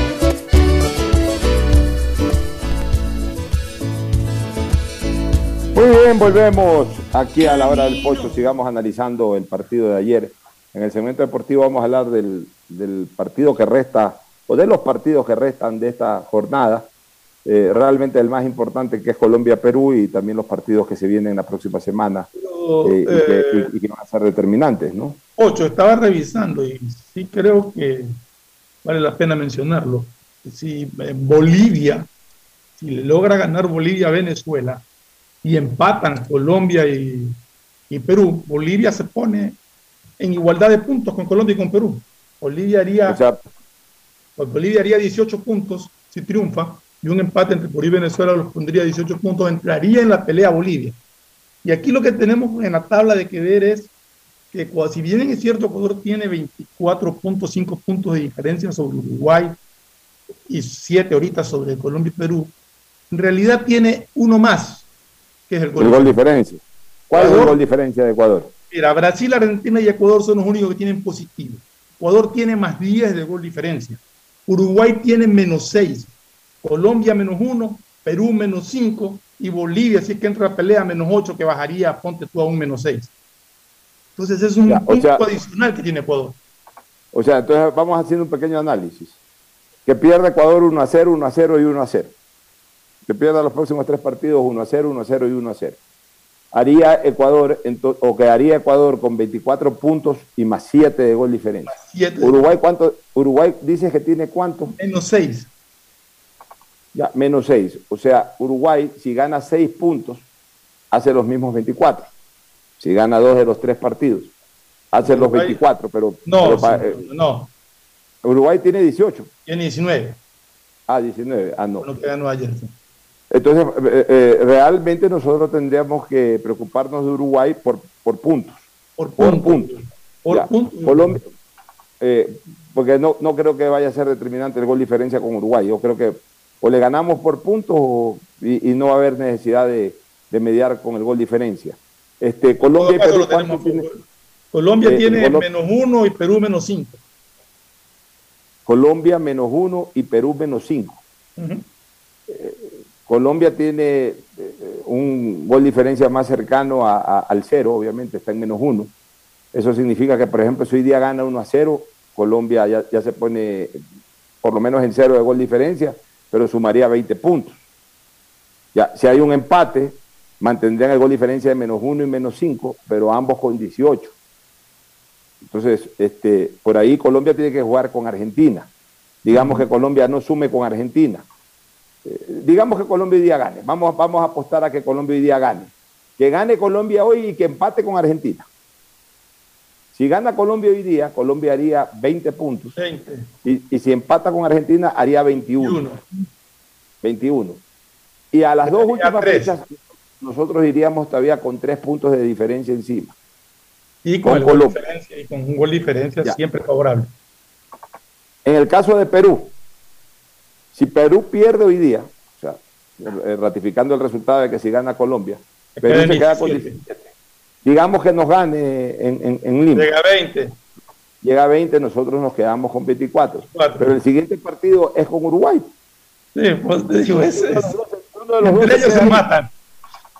Volvemos aquí a la hora del pocho. Sigamos analizando el partido de ayer. En el segmento deportivo vamos a hablar del, del partido que resta, o de los partidos que restan de esta jornada. Eh, realmente el más importante que es Colombia-Perú y también los partidos que se vienen la próxima semana eh, y, que, y- y que van a ser determinantes, ¿no? Ocho, estaba revisando y sí creo que vale la pena mencionarlo. Si eh, Bolivia, si le logra ganar Bolivia a Venezuela y empatan Colombia y, y Perú, Bolivia se pone en igualdad de puntos con Colombia y con Perú. Bolivia haría, pues Bolivia haría 18 puntos si triunfa y un empate entre Perú y Venezuela los pondría 18 puntos, entraría en la pelea Bolivia. Y aquí lo que tenemos en la tabla de que ver es que si bien es cierto Ecuador tiene 24.5 puntos de diferencia sobre Uruguay y 7 ahorita sobre Colombia y Perú, en realidad tiene uno más, que es el gol. El gol diferencia. ¿Cuál es el gol diferencia de Ecuador? Mira, Brasil, Argentina y Ecuador son los únicos que tienen positivo. Ecuador tiene más 10 de gol diferencia. Uruguay tiene menos 6. Colombia menos 1. Perú menos 5. Y Bolivia, si es que entra a pelea, menos 8, que bajaría, ponte tú a un menos 6. Entonces es un Ya, punto sea- adicional que tiene Ecuador. O sea, entonces vamos haciendo un pequeño análisis. Que pierda Ecuador 1 a 0, 1 a 0 y 1 a 0. Que pierda los próximos tres partidos 1 a 0, 1 a 0 y 1 a 0. Haría Ecuador, o quedaría Ecuador con 24 puntos y más 7 de gol diferencia. Uruguay, ¿cuánto? Uruguay dice que tiene cuánto? Menos 6. Ya, menos 6. O sea, Uruguay, si gana 6 puntos, hace los mismos 24. Si gana dos de los tres partidos, hace los Uruguay- 24. Pero, No, pero pa- sí, eh, no, Uruguay tiene 18. tiene 19. Ah, 19. Ah, no. Lo que ganó ayer. sí. Entonces, eh, eh, realmente nosotros tendríamos que preocuparnos de Uruguay por, por puntos. Por puntos. Por puntos. Colombia, eh, porque no, no creo que vaya a ser determinante el gol diferencia con Uruguay. Yo creo que o le ganamos por puntos o- y, y no va a haber necesidad de, de mediar con el gol diferencia. Este, Colombia y Perú, lo tenemos ¿cuánto tiene? Colombia Eh, tiene Colo- menos 1 y Perú menos 5. Colombia menos uno y Perú menos cinco. Colombia tiene eh, un gol diferencia más cercano a- al cero, obviamente, está en menos uno. Eso significa que, por ejemplo, si hoy día gana 1 a 0, Colombia ya, ya se pone por lo menos en cero de gol diferencia, pero sumaría 20 puntos. Ya, si hay un empate, mantendrían el gol diferencia de menos 1 y menos 5, pero ambos con 18. Entonces, este, por ahí Colombia tiene que jugar con Argentina. Digamos que Colombia no sume con Argentina. Eh, digamos que Colombia hoy día gane. Vamos, vamos a apostar a que Colombia hoy día gane. Que gane Colombia hoy y que empate con Argentina. Si gana Colombia hoy día, Colombia haría 20 puntos. 20. Y, y si empata con Argentina, haría 21. 21. Y a las dos últimas fechas, nosotros iríamos todavía con tres puntos de diferencia encima. Y con, gol diferencia, y con un gol diferencia Ya. siempre favorable. En el caso de Perú, si Perú pierde hoy día, o sea, eh, ratificando el resultado de que si gana Colombia, Se Perú se queda con 17. 17. Digamos que nos gane en, en, en Lima. Llega a 20. Llega a 20, nosotros nos quedamos con 24. Pero el siguiente partido es con Uruguay. Sí, pues te digo, es. Entre ellos se ahí. matan.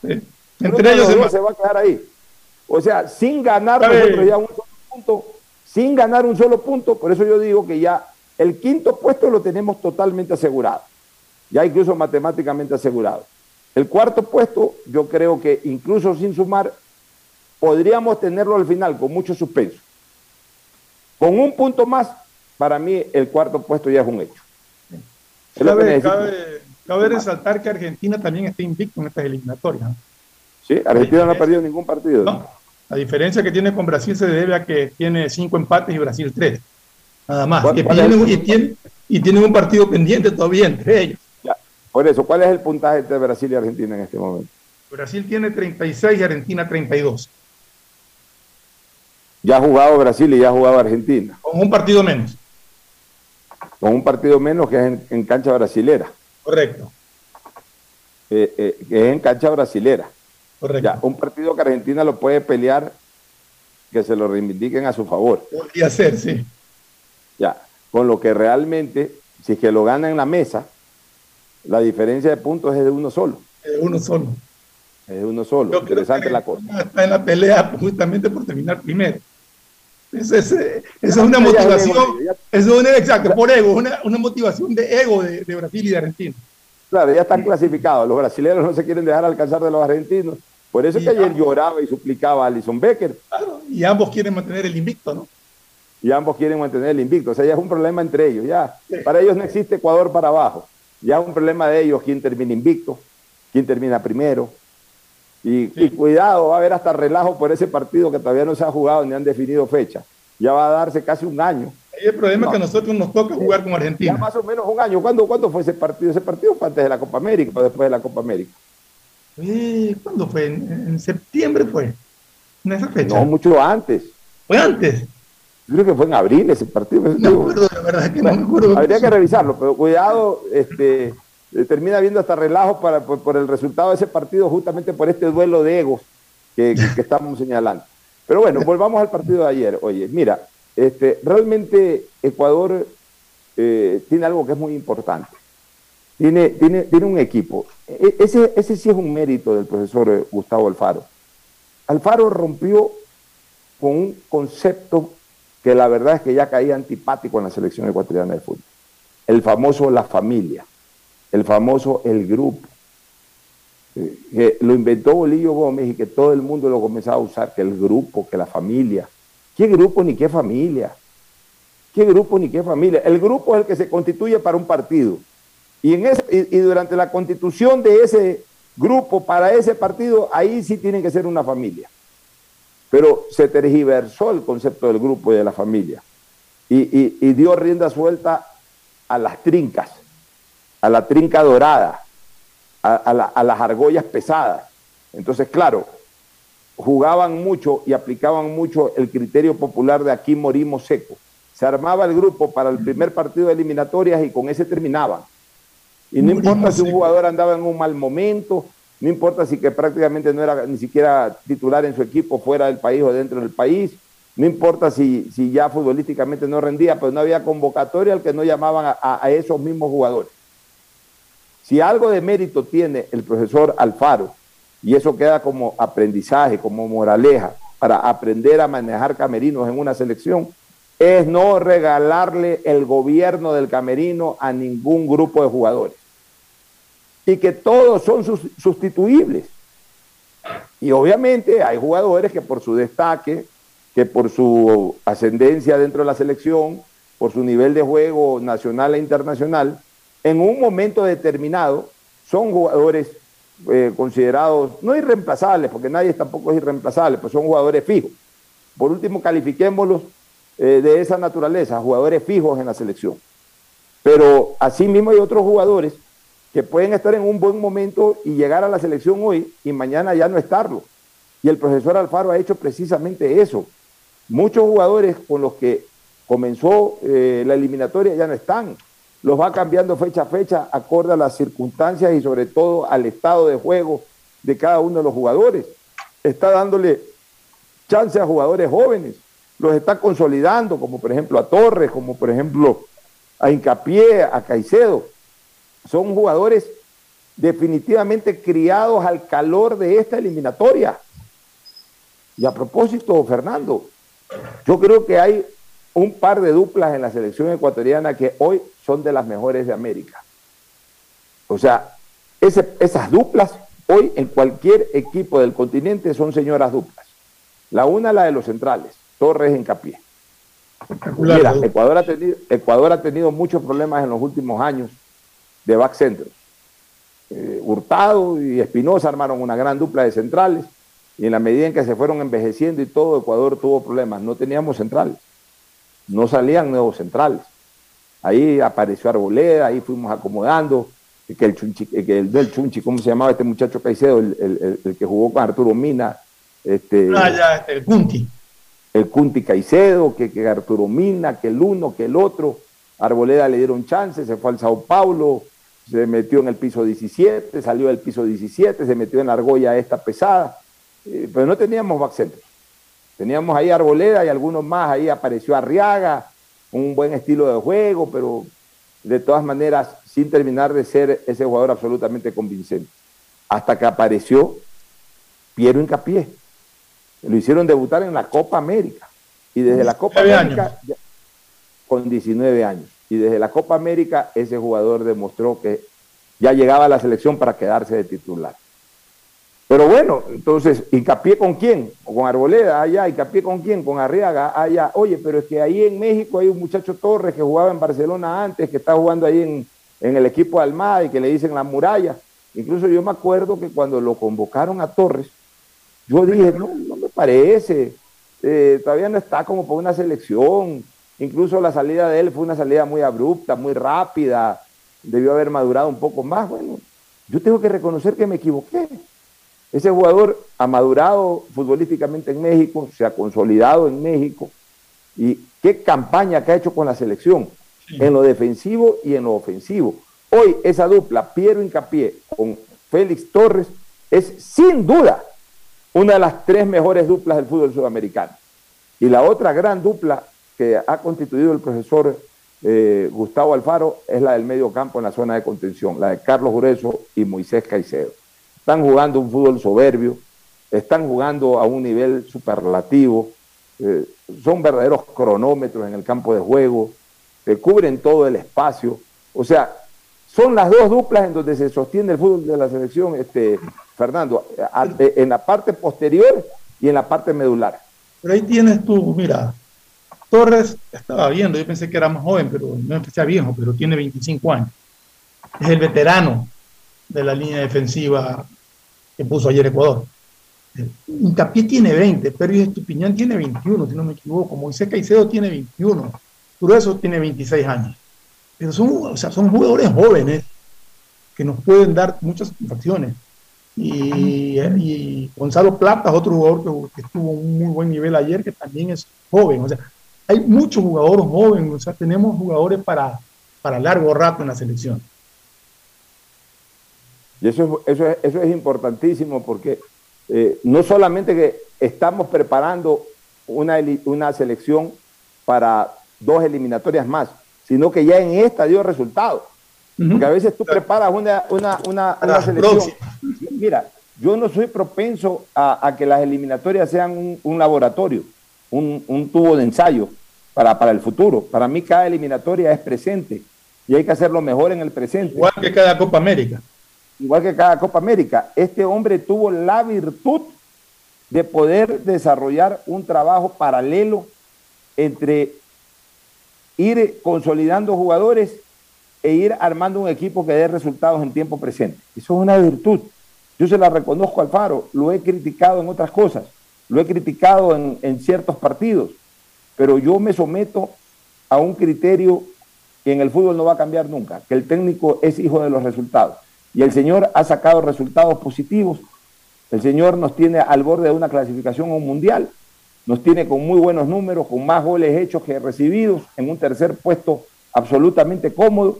Sí. Entre ellos los se dos matan. se va a quedar ahí. O sea, sin ganar nosotros ya un solo punto, sin ganar un solo punto, por eso yo digo que ya el quinto puesto lo tenemos totalmente asegurado, ya incluso matemáticamente asegurado. El cuarto puesto, yo creo que incluso sin sumar, podríamos tenerlo al final con mucho suspenso. Con un punto más, para mí el cuarto puesto ya es un hecho. Cabe, cabe, resaltar que Argentina también está invicto en estas eliminatorias. Sí, Argentina no ha perdido ningún partido. No, la diferencia que tiene con Brasil se debe a que tiene cinco empates y Brasil tres. Nada más. y, tienen, y, tienen, un partido pendiente todavía entre ellos. Por eso, ¿cuál es el puntaje entre Brasil y Argentina en este momento? Brasil tiene 36 y Argentina 32. Ya ha jugado Brasil y ya ha jugado Argentina. Con un partido menos. Con un partido menos que es en, cancha brasilera. Correcto. Eh, eh, que es en cancha brasilera. Correcto. Ya, un partido que Argentina lo puede pelear, que se lo reivindiquen a su favor. Podría ser, sí. Ya, con lo que realmente, si es que lo gana en la mesa, la diferencia de puntos es de uno solo. Es de uno solo. Es de uno solo. Interesante la cosa. Está en la pelea justamente por terminar primero. Es, es, una motivación, es una, exacto, por ego, una, una motivación de ego de, de, Brasil y de Argentina. Claro, ya están clasificados. Los brasileños no se quieren dejar alcanzar de los argentinos. Por eso es que ayer lloraba y suplicaba a Alison Becker. Claro, y ambos quieren mantener el invicto, ¿no? Y ambos quieren mantener el invicto. O sea, ya es un problema entre ellos. Ya, para ellos no existe Ecuador para abajo. Ya es un problema de ellos quién termina invicto, quién termina primero. Y, y, cuidado, va a haber hasta relajo por ese partido que todavía no se ha jugado ni han definido fecha. Ya va a darse casi un año. el problema es que a nosotros nos toca jugar con Argentina. Ya más o menos un año. ¿Cuándo, ¿Cuándo fue ese partido? Ese partido fue antes de la Copa América o después de la Copa América. Eh, ¿Cuándo fue? ¿En, septiembre fue? ¿En esa fecha? No, mucho antes. ¿Fue antes? Creo que fue en abril ese partido. No me acuerdo, la verdad que no me acuerdo. Habría que revisarlo, pero cuidado, este, eh, termina habiendo hasta relajo para, por, el resultado de ese partido, justamente por este duelo de egos que, que, estamos señalando. Pero bueno, volvamos al partido de ayer. Oye, mira, este, realmente Ecuador eh, tiene algo que es muy importante. Tiene, tiene, tiene un equipo. E, ese, ese sí es un mérito del profesor eh, Gustavo Alfaro. Alfaro rompió con un concepto que la verdad es que ya caía antipático en la selección ecuatoriana de fútbol. El famoso la familia el famoso el grupo, eh, que lo inventó Bolillo Gómez y que todo el mundo lo comenzaba a usar, que el grupo, que la familia. ¿Qué grupo ni qué familia? ¿Qué grupo ni qué familia? El grupo es el que se constituye para un partido. Y, en ese, y, durante la constitución de ese grupo para ese partido, ahí sí tiene que ser una familia. Pero se tergiversó el concepto del grupo y de la familia. Y, y dio rienda suelta a las trincas a la trinca dorada, a, las argollas pesadas. Entonces, claro, jugaban mucho y aplicaban mucho el criterio popular de aquí morimos seco. Se armaba el grupo para el primer partido de eliminatorias y con ese terminaban. Y no importa si un jugador andaba en un mal momento, no importa si que prácticamente no era ni siquiera titular en su equipo fuera del país o dentro del país, no importa si, si ya futbolísticamente no rendía, pues no había convocatoria al que no llamaban a esos mismos jugadores. Si algo de mérito tiene el profesor Alfaro, y eso queda como aprendizaje, como moraleja, para aprender a manejar camerinos en una selección, es no regalarle el gobierno del camerino a ningún grupo de jugadores. Y que todos son sustituibles. Y obviamente hay jugadores que por su destaque, que por su ascendencia dentro de la selección, por su nivel de juego nacional e internacional, en un momento determinado son jugadores eh, considerados no irreemplazables, porque nadie tampoco es irreemplazable, pues son jugadores fijos. Por último, califiquémoslos eh, de esa naturaleza, jugadores fijos en la selección. Pero asimismo hay otros jugadores que pueden estar en un buen momento y llegar a la selección hoy y mañana ya no estarlo. Y el profesor Alfaro ha hecho precisamente eso. Muchos jugadores con los que comenzó eh, la eliminatoria ya no están los va cambiando fecha a fecha, acorde a las circunstancias y sobre todo al estado de juego de cada uno de los jugadores. Está dándole chance a jugadores jóvenes, los está consolidando, como por ejemplo a Torres, como por ejemplo a Incapié, a Caicedo. Son jugadores definitivamente criados al calor de esta eliminatoria. Y a propósito, Fernando, yo creo que hay un par de duplas en la selección ecuatoriana que hoy son de las mejores de América. O sea, ese, esas duplas, hoy en cualquier equipo del continente son señoras duplas. La una, la de los centrales, Torres en Capié. Mira, Ecuador ha, tenido, Ecuador ha tenido muchos problemas en los últimos años de back centros. Eh, Hurtado y Espinosa armaron una gran dupla de centrales y en la medida en que se fueron envejeciendo y todo, Ecuador tuvo problemas. No teníamos centrales, no salían nuevos centrales. Ahí apareció Arboleda, ahí fuimos acomodando, que el, chunchi, que el del Chunchi, ¿cómo se llamaba este muchacho Caicedo? El, el, que jugó con Arturo Mina. Este, ah, ya, este, el Cunti. El Cunti Caicedo, que, que Arturo Mina, que el uno, que el otro. Arboleda le dieron chance, se fue al Sao Paulo, se metió en el piso 17, salió del piso 17, se metió en la argolla esta pesada, eh, pero no teníamos back Teníamos ahí Arboleda y algunos más, ahí apareció Arriaga, un buen estilo de juego, pero de todas maneras sin terminar de ser ese jugador absolutamente convincente. Hasta que apareció Piero Incapié. Lo hicieron debutar en la Copa América. Y desde la Copa América, con 19 años. Y desde la Copa América, ese jugador demostró que ya llegaba a la selección para quedarse de titular. Pero bueno, entonces, ¿hincapié con quién? Con Arboleda, allá, ¿hincapié con quién? Con Arriaga, allá. Oye, pero es que ahí en México hay un muchacho Torres que jugaba en Barcelona antes, que está jugando ahí en, en el equipo de Almada y que le dicen la muralla. Incluso yo me acuerdo que cuando lo convocaron a Torres, yo dije, no, no me parece, eh, todavía no está como por una selección. Incluso la salida de él fue una salida muy abrupta, muy rápida, debió haber madurado un poco más. Bueno, yo tengo que reconocer que me equivoqué. Ese jugador ha madurado futbolísticamente en México, se ha consolidado en México. Y qué campaña que ha hecho con la selección en lo defensivo y en lo ofensivo. Hoy esa dupla, Piero Incapié con Félix Torres, es sin duda una de las tres mejores duplas del fútbol sudamericano. Y la otra gran dupla que ha constituido el profesor eh, Gustavo Alfaro es la del medio campo en la zona de contención, la de Carlos Grueso y Moisés Caicedo. Están jugando un fútbol soberbio, están jugando a un nivel superlativo, eh, son verdaderos cronómetros en el campo de juego, que cubren todo el espacio. O sea, son las dos duplas en donde se sostiene el fútbol de la selección, este, Fernando, en la parte posterior y en la parte medular. Pero ahí tienes tú, mira, Torres estaba viendo, yo pensé que era más joven, pero no que sea viejo, pero tiene 25 años. Es el veterano de la línea defensiva que puso ayer Ecuador. Incapié tiene 20, Pero Estupiñán tiene 21, si no me equivoco. Moisés Caicedo tiene 21. Grueso tiene 26 años. Pero son, o sea, son jugadores jóvenes que nos pueden dar muchas satisfacciones. Y, Gonzalo Plata es otro jugador que, estuvo un muy buen nivel ayer, que también es joven. O sea, hay muchos jugadores jóvenes, o sea, tenemos jugadores para, para largo rato en la selección. Y eso, eso, eso es importantísimo porque eh, no solamente que estamos preparando una, una selección para dos eliminatorias más, sino que ya en esta dio resultados. Porque a veces tú preparas una, una, una, selección. Mira, yo no soy propenso a, que las eliminatorias sean un, laboratorio, un, tubo de ensayo para, para el futuro. Para mí cada eliminatoria es presente y hay que hacerlo mejor en el presente. Igual que cada Copa América. Igual que cada Copa América. Este hombre tuvo la virtud de poder desarrollar un trabajo paralelo entre ir consolidando jugadores e ir armando un equipo que dé resultados en tiempo presente. Eso es una virtud. Yo se la reconozco al Faro, lo he criticado en otras cosas, lo he criticado en, en ciertos partidos, pero yo me someto a un criterio que en el fútbol no va a cambiar nunca, que el técnico es hijo de los resultados. Y el Señor ha sacado resultados positivos. El Señor nos tiene al borde de una clasificación a un mundial nos tiene con muy buenos números, con más goles hechos que recibidos, en un tercer puesto absolutamente cómodo.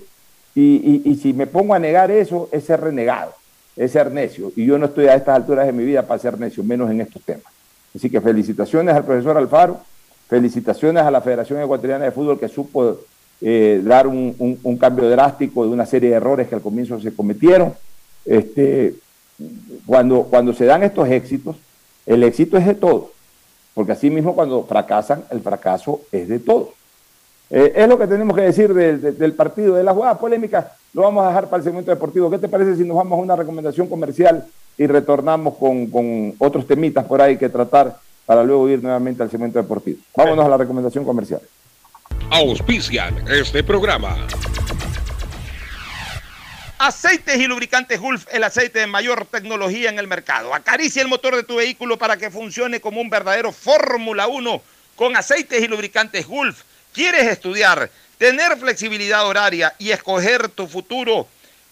Y, si me pongo a negar eso, es ser renegado, es ser necio. Y yo no estoy a estas alturas de mi vida para ser necio, menos en estos temas. Así que felicitaciones al profesor Alfaro, felicitaciones a la Federación Ecuatoriana de Fútbol que supo eh, dar un, cambio drástico de una serie de errores que al comienzo se cometieron. Este, cuando, cuando se dan estos éxitos, el éxito es de todos porque así mismo cuando fracasan, el fracaso es de todos. Eh, es lo que tenemos que decir del, partido, de la jugada polémica. lo vamos a dejar para el segmento deportivo. ¿Qué te parece si nos vamos a una recomendación comercial y retornamos con, con otros temitas por ahí que tratar para luego ir nuevamente al segmento deportivo? Vámonos a la recomendación comercial. Auspician este programa. Aceites y lubricantes Gulf, el aceite de mayor tecnología en el mercado. Acaricia el motor de tu vehículo para que funcione como un verdadero Fórmula 1 con aceites y lubricantes Gulf. ¿Quieres estudiar, tener flexibilidad horaria y escoger tu futuro?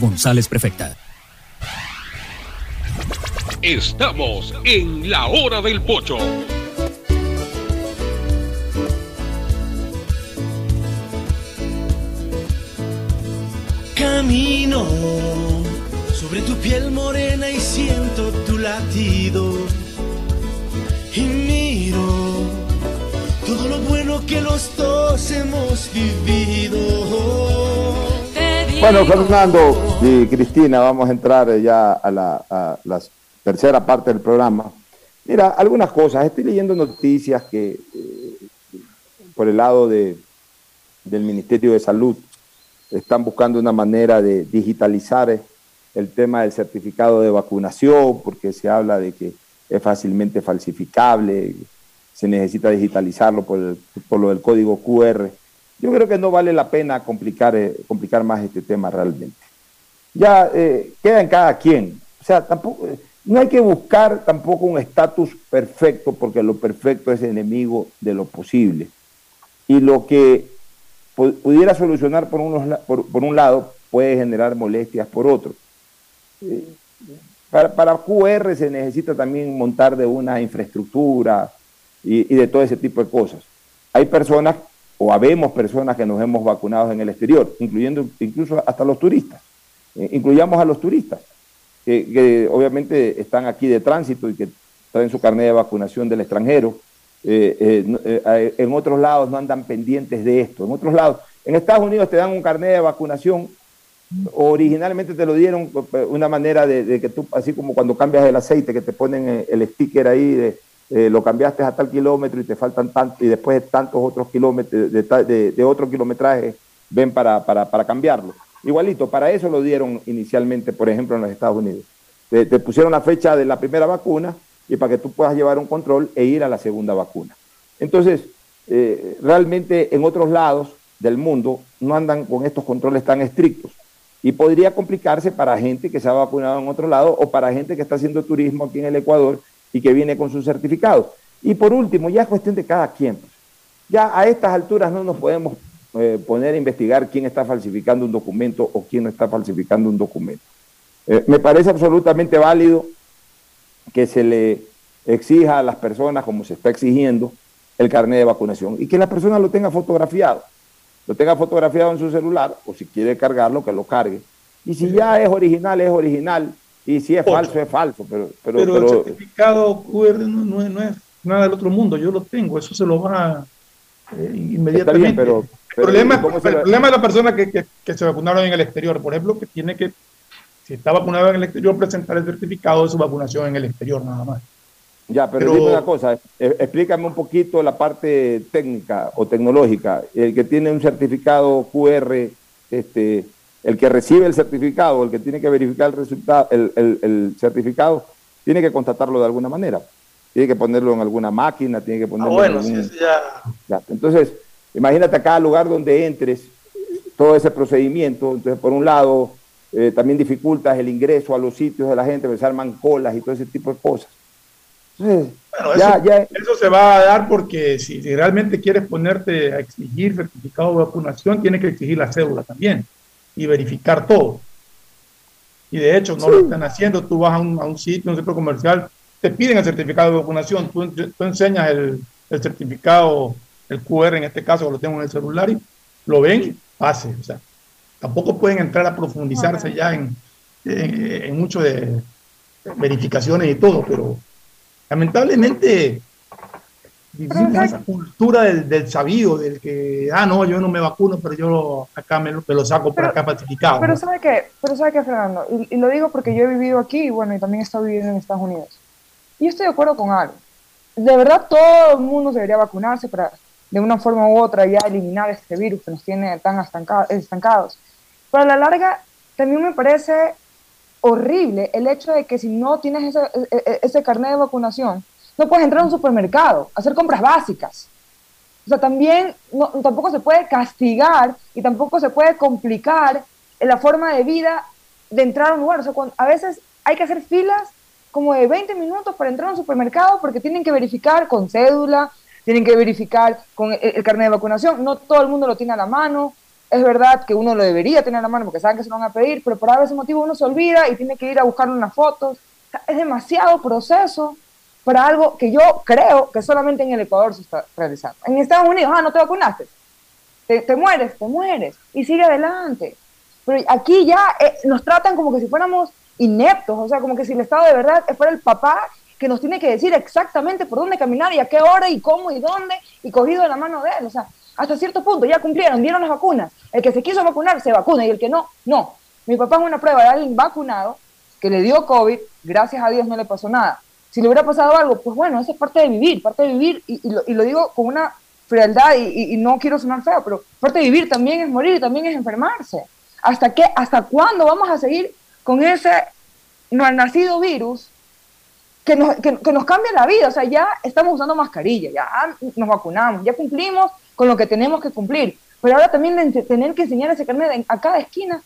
González Prefecta. Estamos en la hora del pocho. Camino sobre tu piel morena y siento tu latido. Y miro todo lo bueno que los dos hemos vivido. Bueno, Fernando y Cristina, vamos a entrar ya a la, tercera parte del programa. Mira, algunas cosas. Estoy leyendo noticias que eh, por el lado de, del Ministerio de Salud están buscando una manera de digitalizar el tema del certificado de vacunación, porque se habla de que es fácilmente falsificable, se necesita digitalizarlo por, el- por lo del código QR. Yo creo que no vale la pena complicar, eh, complicar más este tema realmente. Ya eh, queda en cada quien. O sea, tampoco, eh, no hay que buscar tampoco un estatus perfecto, porque lo perfecto es enemigo de lo posible. Y lo que pu- pudiera solucionar por, unos, por, por un lado puede generar molestias por otro. Eh, Para, para QR se necesita también montar de una infraestructura y, y de todo ese tipo de cosas. Hay personas, o habemos personas que nos hemos vacunado en el exterior, incluyendo incluso hasta los turistas. Eh, incluyamos a los turistas, que, obviamente están aquí de tránsito y que traen su carnet de vacunación del extranjero. Eh, eh, en otros lados no andan pendientes de esto. En otros lados, en Estados Unidos te dan un carnet de vacunación originalmente te lo dieron una manera de, de que tú, así como cuando cambias el aceite, que te ponen el sticker ahí, de, eh, lo cambiaste a tal kilómetro y te faltan tanto, y después tantos otros kilómetros, de, de- de otro kilometraje, ven para, para, cambiarlo. Igualito, para eso lo dieron inicialmente, por ejemplo, en los Estados Unidos. Te, te pusieron la fecha de la primera vacuna y para que tú puedas llevar un control e ir a la segunda vacuna. Entonces, eh, realmente en otros lados del mundo no andan con estos controles tan estrictos y podría complicarse para gente que se ha vacunado en otro lado o para gente que está haciendo turismo aquí en el Ecuador y que viene con su certificado. Y por último, ya es cuestión de cada quien. Ya a estas alturas no nos podemos eh, poner a investigar quién está falsificando un documento o quién no está falsificando un documento. Eh, me parece absolutamente válido que se le exija a las personas, como se está exigiendo, el carnet de vacunación y que la persona lo tenga fotografiado. Lo tenga fotografiado en su celular o si quiere cargarlo, que lo cargue. Y si ya es original, es original. Y si es falso, es falso. Pero, pero, pero, el certificado QR no, no, es nada del otro mundo. Yo lo tengo. Eso se lo va eh, inmediatamente. pero, el, problema, el problema de la persona que, que, que se vacunaron en el exterior, por ejemplo, que tiene que, si está vacunado en el exterior, presentar el certificado de su vacunación en el exterior nada más. Ya, pero, dime una cosa, eh, explícame un poquito la parte técnica o tecnológica. El que tiene un certificado QR, este, el que recibe el certificado, el que tiene que verificar el resultado, el, el, certificado, tiene que constatarlo de alguna manera. Tiene que ponerlo en alguna máquina, tiene que ponerlo ah, bueno, en algún... sí, ya... ya. Entonces, imagínate a cada lugar donde entres, todo ese procedimiento. Entonces, por un lado, eh, también dificultas el ingreso a los sitios de la gente, se arman colas y todo ese tipo de cosas. Bueno, eso, se va a dar porque si, realmente quieres ponerte a exigir certificado de vacunación, tienes que exigir la cédula también y verificar todo. Y de hecho, no lo están haciendo. Tú vas a un, sitio, un centro comercial, te piden el certificado de vacunación, tú, enseñas el, certificado, el QR en este caso, lo tengo en el celular y lo ven y pase. O sea, tampoco pueden entrar a profundizarse ya en, en, en mucho de verificaciones y todo, pero lamentablemente vivimos esa cultura del, del, sabido, del que, ah, no, yo no me vacuno, pero yo acá me, lo saco por acá pacificado. Pero ¿sabe qué? Pero ¿sabe qué, Fernando? Y, lo digo porque yo he vivido aquí y bueno, y también he estado viviendo en Estados Unidos. Y yo estoy de acuerdo con algo. De verdad, todo el mundo debería vacunarse para, de una forma u otra, ya eliminar este virus que nos tiene tan estancados. Pero a la larga, también me parece horrible el hecho de que si no tienes ese, e, ese carnet de vacunación, no puedes entrar a un supermercado, hacer compras básicas. O sea, también tampoco se puede castigar y tampoco se puede complicar la forma de vida de entrar a un lugar. O sea, a veces hay que hacer filas como de 20 minutos para entrar a un supermercado porque tienen que verificar con cédula, tienen que verificar con el, el carnet de vacunación. No todo el mundo lo tiene a la mano es verdad que uno lo debería tener a la mano porque saben que se lo van a pedir, pero por ese motivo uno se olvida y tiene que ir a buscar unas fotos. es demasiado proceso para algo que yo creo que solamente en el Ecuador se está realizando. En Estados Unidos, ah, no te vacunaste, te, te mueres, te mueres, y sigue adelante. Pero aquí ya eh, nos tratan como que si fuéramos ineptos, o sea, como que si el Estado de verdad fuera el papá que nos tiene que decir exactamente por dónde caminar y a qué hora y cómo y dónde y cogido de la mano de él. O sea, hasta cierto punto ya cumplieron, dieron las vacunas. El que se quiso vacunar se vacuna y el que no, no. Mi papá es una prueba de alguien vacunado que le dio COVID, gracias a Dios no le pasó nada. Si le hubiera pasado algo, pues bueno, eso es parte de vivir, parte de vivir, y, lo, digo con una frialdad y, no quiero sonar feo, pero parte de vivir también es morir y también es enfermarse. ¿Hasta qué, hasta cuándo vamos a seguir con ese no nacido virus que nos, que, nos cambia la vida? O sea, ya estamos usando mascarilla, ya nos vacunamos, ya cumplimos con lo que tenemos que cumplir. Pero ahora también tener que enseñar ese carnet a cada esquina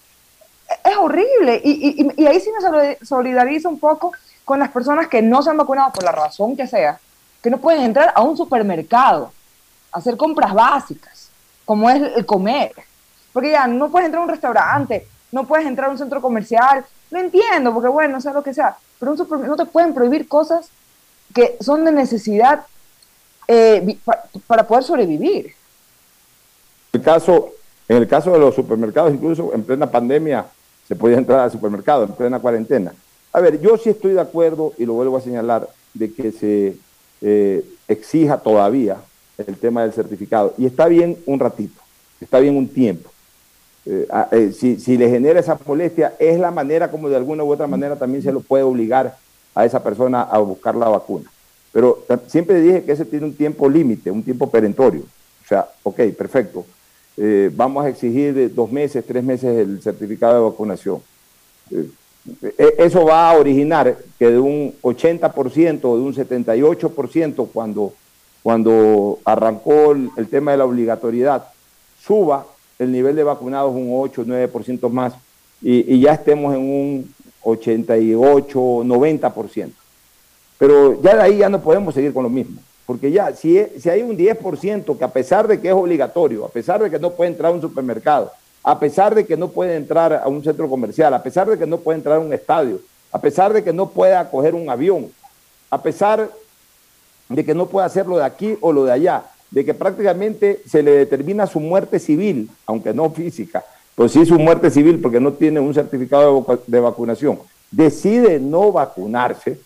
es horrible. Y, y, ahí sí me solidarizo un poco con las personas que no se han vacunado por la razón que sea, que no pueden entrar a un supermercado, hacer compras básicas, como es el comer. Porque ya no puedes entrar a un restaurante, no puedes entrar a un centro comercial. Lo entiendo, porque bueno, sea lo que sea. Pero un no te pueden prohibir cosas que son de necesidad eh, para poder sobrevivir el caso, en el caso de los supermercados, incluso en plena pandemia, se podía entrar al supermercado, en plena cuarentena. A ver, yo sí estoy de acuerdo, y lo vuelvo a señalar, de que se eh, exija todavía el tema del certificado. Y está bien un ratito, está bien un tiempo. Eh, eh, si, si, le genera esa molestia, es la manera como de alguna u otra manera también se lo puede obligar a esa persona a buscar la vacuna. Pero siempre dije que ese tiene un tiempo límite, un tiempo perentorio. O sea, ok, perfecto. Vamos a exigir dos meses, tres meses el certificado de vacunación. E, eso va a originar que de un 80% o de un 78% cuando, cuando arrancó el, tema de la obligatoriedad, suba el nivel de vacunados un 8 o 9% más y, ya estemos en un 88 90%. Pero ya de ahí ya no podemos seguir con lo mismo. porque ya, si, si hay un 10% que a pesar de que es obligatorio, a pesar de que no puede entrar a un supermercado, a pesar de que no puede entrar a un centro comercial, a pesar de que no puede entrar a un estadio, a pesar de que no pueda coger un avión, a pesar de que no puede hacer lo de aquí o lo de allá, de que prácticamente se le determina su muerte civil, aunque no física, pues sí su muerte civil porque no tiene un certificado de, vacunación, decide no vacunarse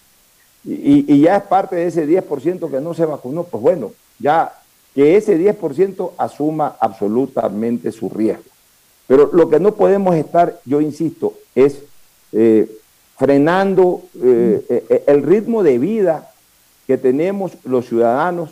y, y, ya es parte de ese 10% que no se vacunó, pues bueno, ya que ese 10% asuma absolutamente su riesgo. Pero lo que no podemos estar, yo insisto, es eh, frenando eh, eh, el ritmo de vida que tenemos los ciudadanos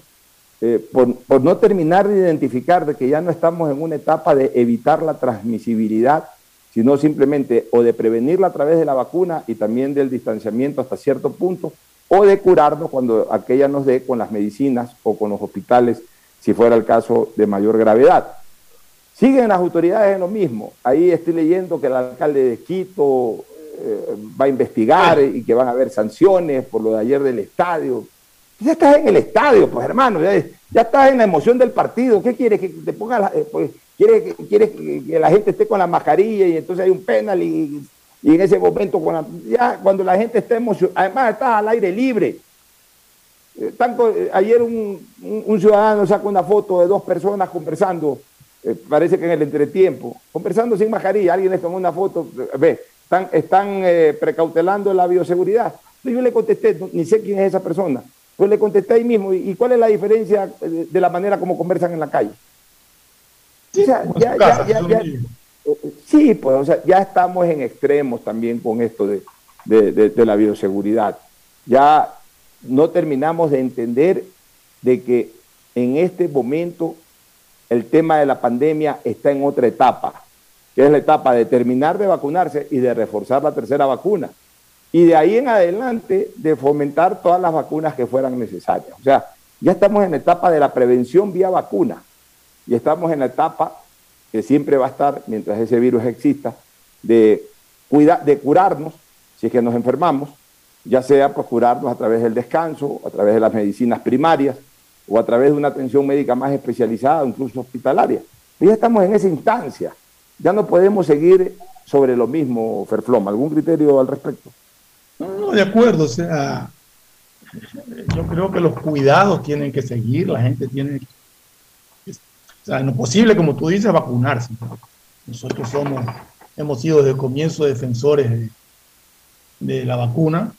por, por, no terminar de identificar de que ya no estamos en una etapa de evitar la transmisibilidad, sino simplemente o de prevenirla a través de la vacuna y también del distanciamiento hasta cierto punto, o de curarnos cuando aquella nos dé con las medicinas o con los hospitales, si fuera el caso de mayor gravedad. Siguen las autoridades en lo mismo. Ahí estoy leyendo que el alcalde de Quito eh, va a investigar y que van a haber sanciones por lo de ayer del estadio. Ya estás en el estadio, pues hermano, ya, estás en la emoción del partido. ¿Qué quieres? Que te ponga la, eh, pues, ¿Quieres, quieres que la gente esté con la mascarilla y entonces hay un penal y y en ese momento, ya cuando la gente está emocionada, además está al aire libre. Eh, eh, ayer un, ciudadano sacó una foto de dos personas conversando, eh, parece que en el entretiempo, conversando sin mascarilla, alguien les tomó una foto, ve, están, están precautelando la bioseguridad. yo le contesté, ni sé quién es esa persona, pues le contesté ahí mismo, ¿y cuál es la diferencia de, la manera como conversan en la calle? ya, ya, ya, Sí, pues, o sea, ya estamos en extremos también con esto de, la bioseguridad. Ya no terminamos de entender de que en este momento el tema de la pandemia está en otra etapa, que es la etapa de terminar de vacunarse y de reforzar la tercera vacuna. Y de ahí en adelante de fomentar todas las vacunas que fueran necesarias. O sea, ya estamos en la etapa de la prevención vía vacuna y estamos en la etapa que siempre va a estar mientras ese virus exista, de, de curarnos si es que nos enfermamos, ya sea por curarnos a través del descanso, a través de las medicinas primarias o a través de una atención médica más especializada, incluso hospitalaria. ya estamos en esa instancia. Ya no podemos seguir sobre lo mismo, Ferfloma. ¿Algún criterio al respecto? No, de acuerdo. O sea, yo creo que los cuidados tienen que seguir, la gente tiene o sea, en lo posible, como tú dices, vacunarse. Nosotros somos, hemos sido desde el comienzo defensores de, la vacuna,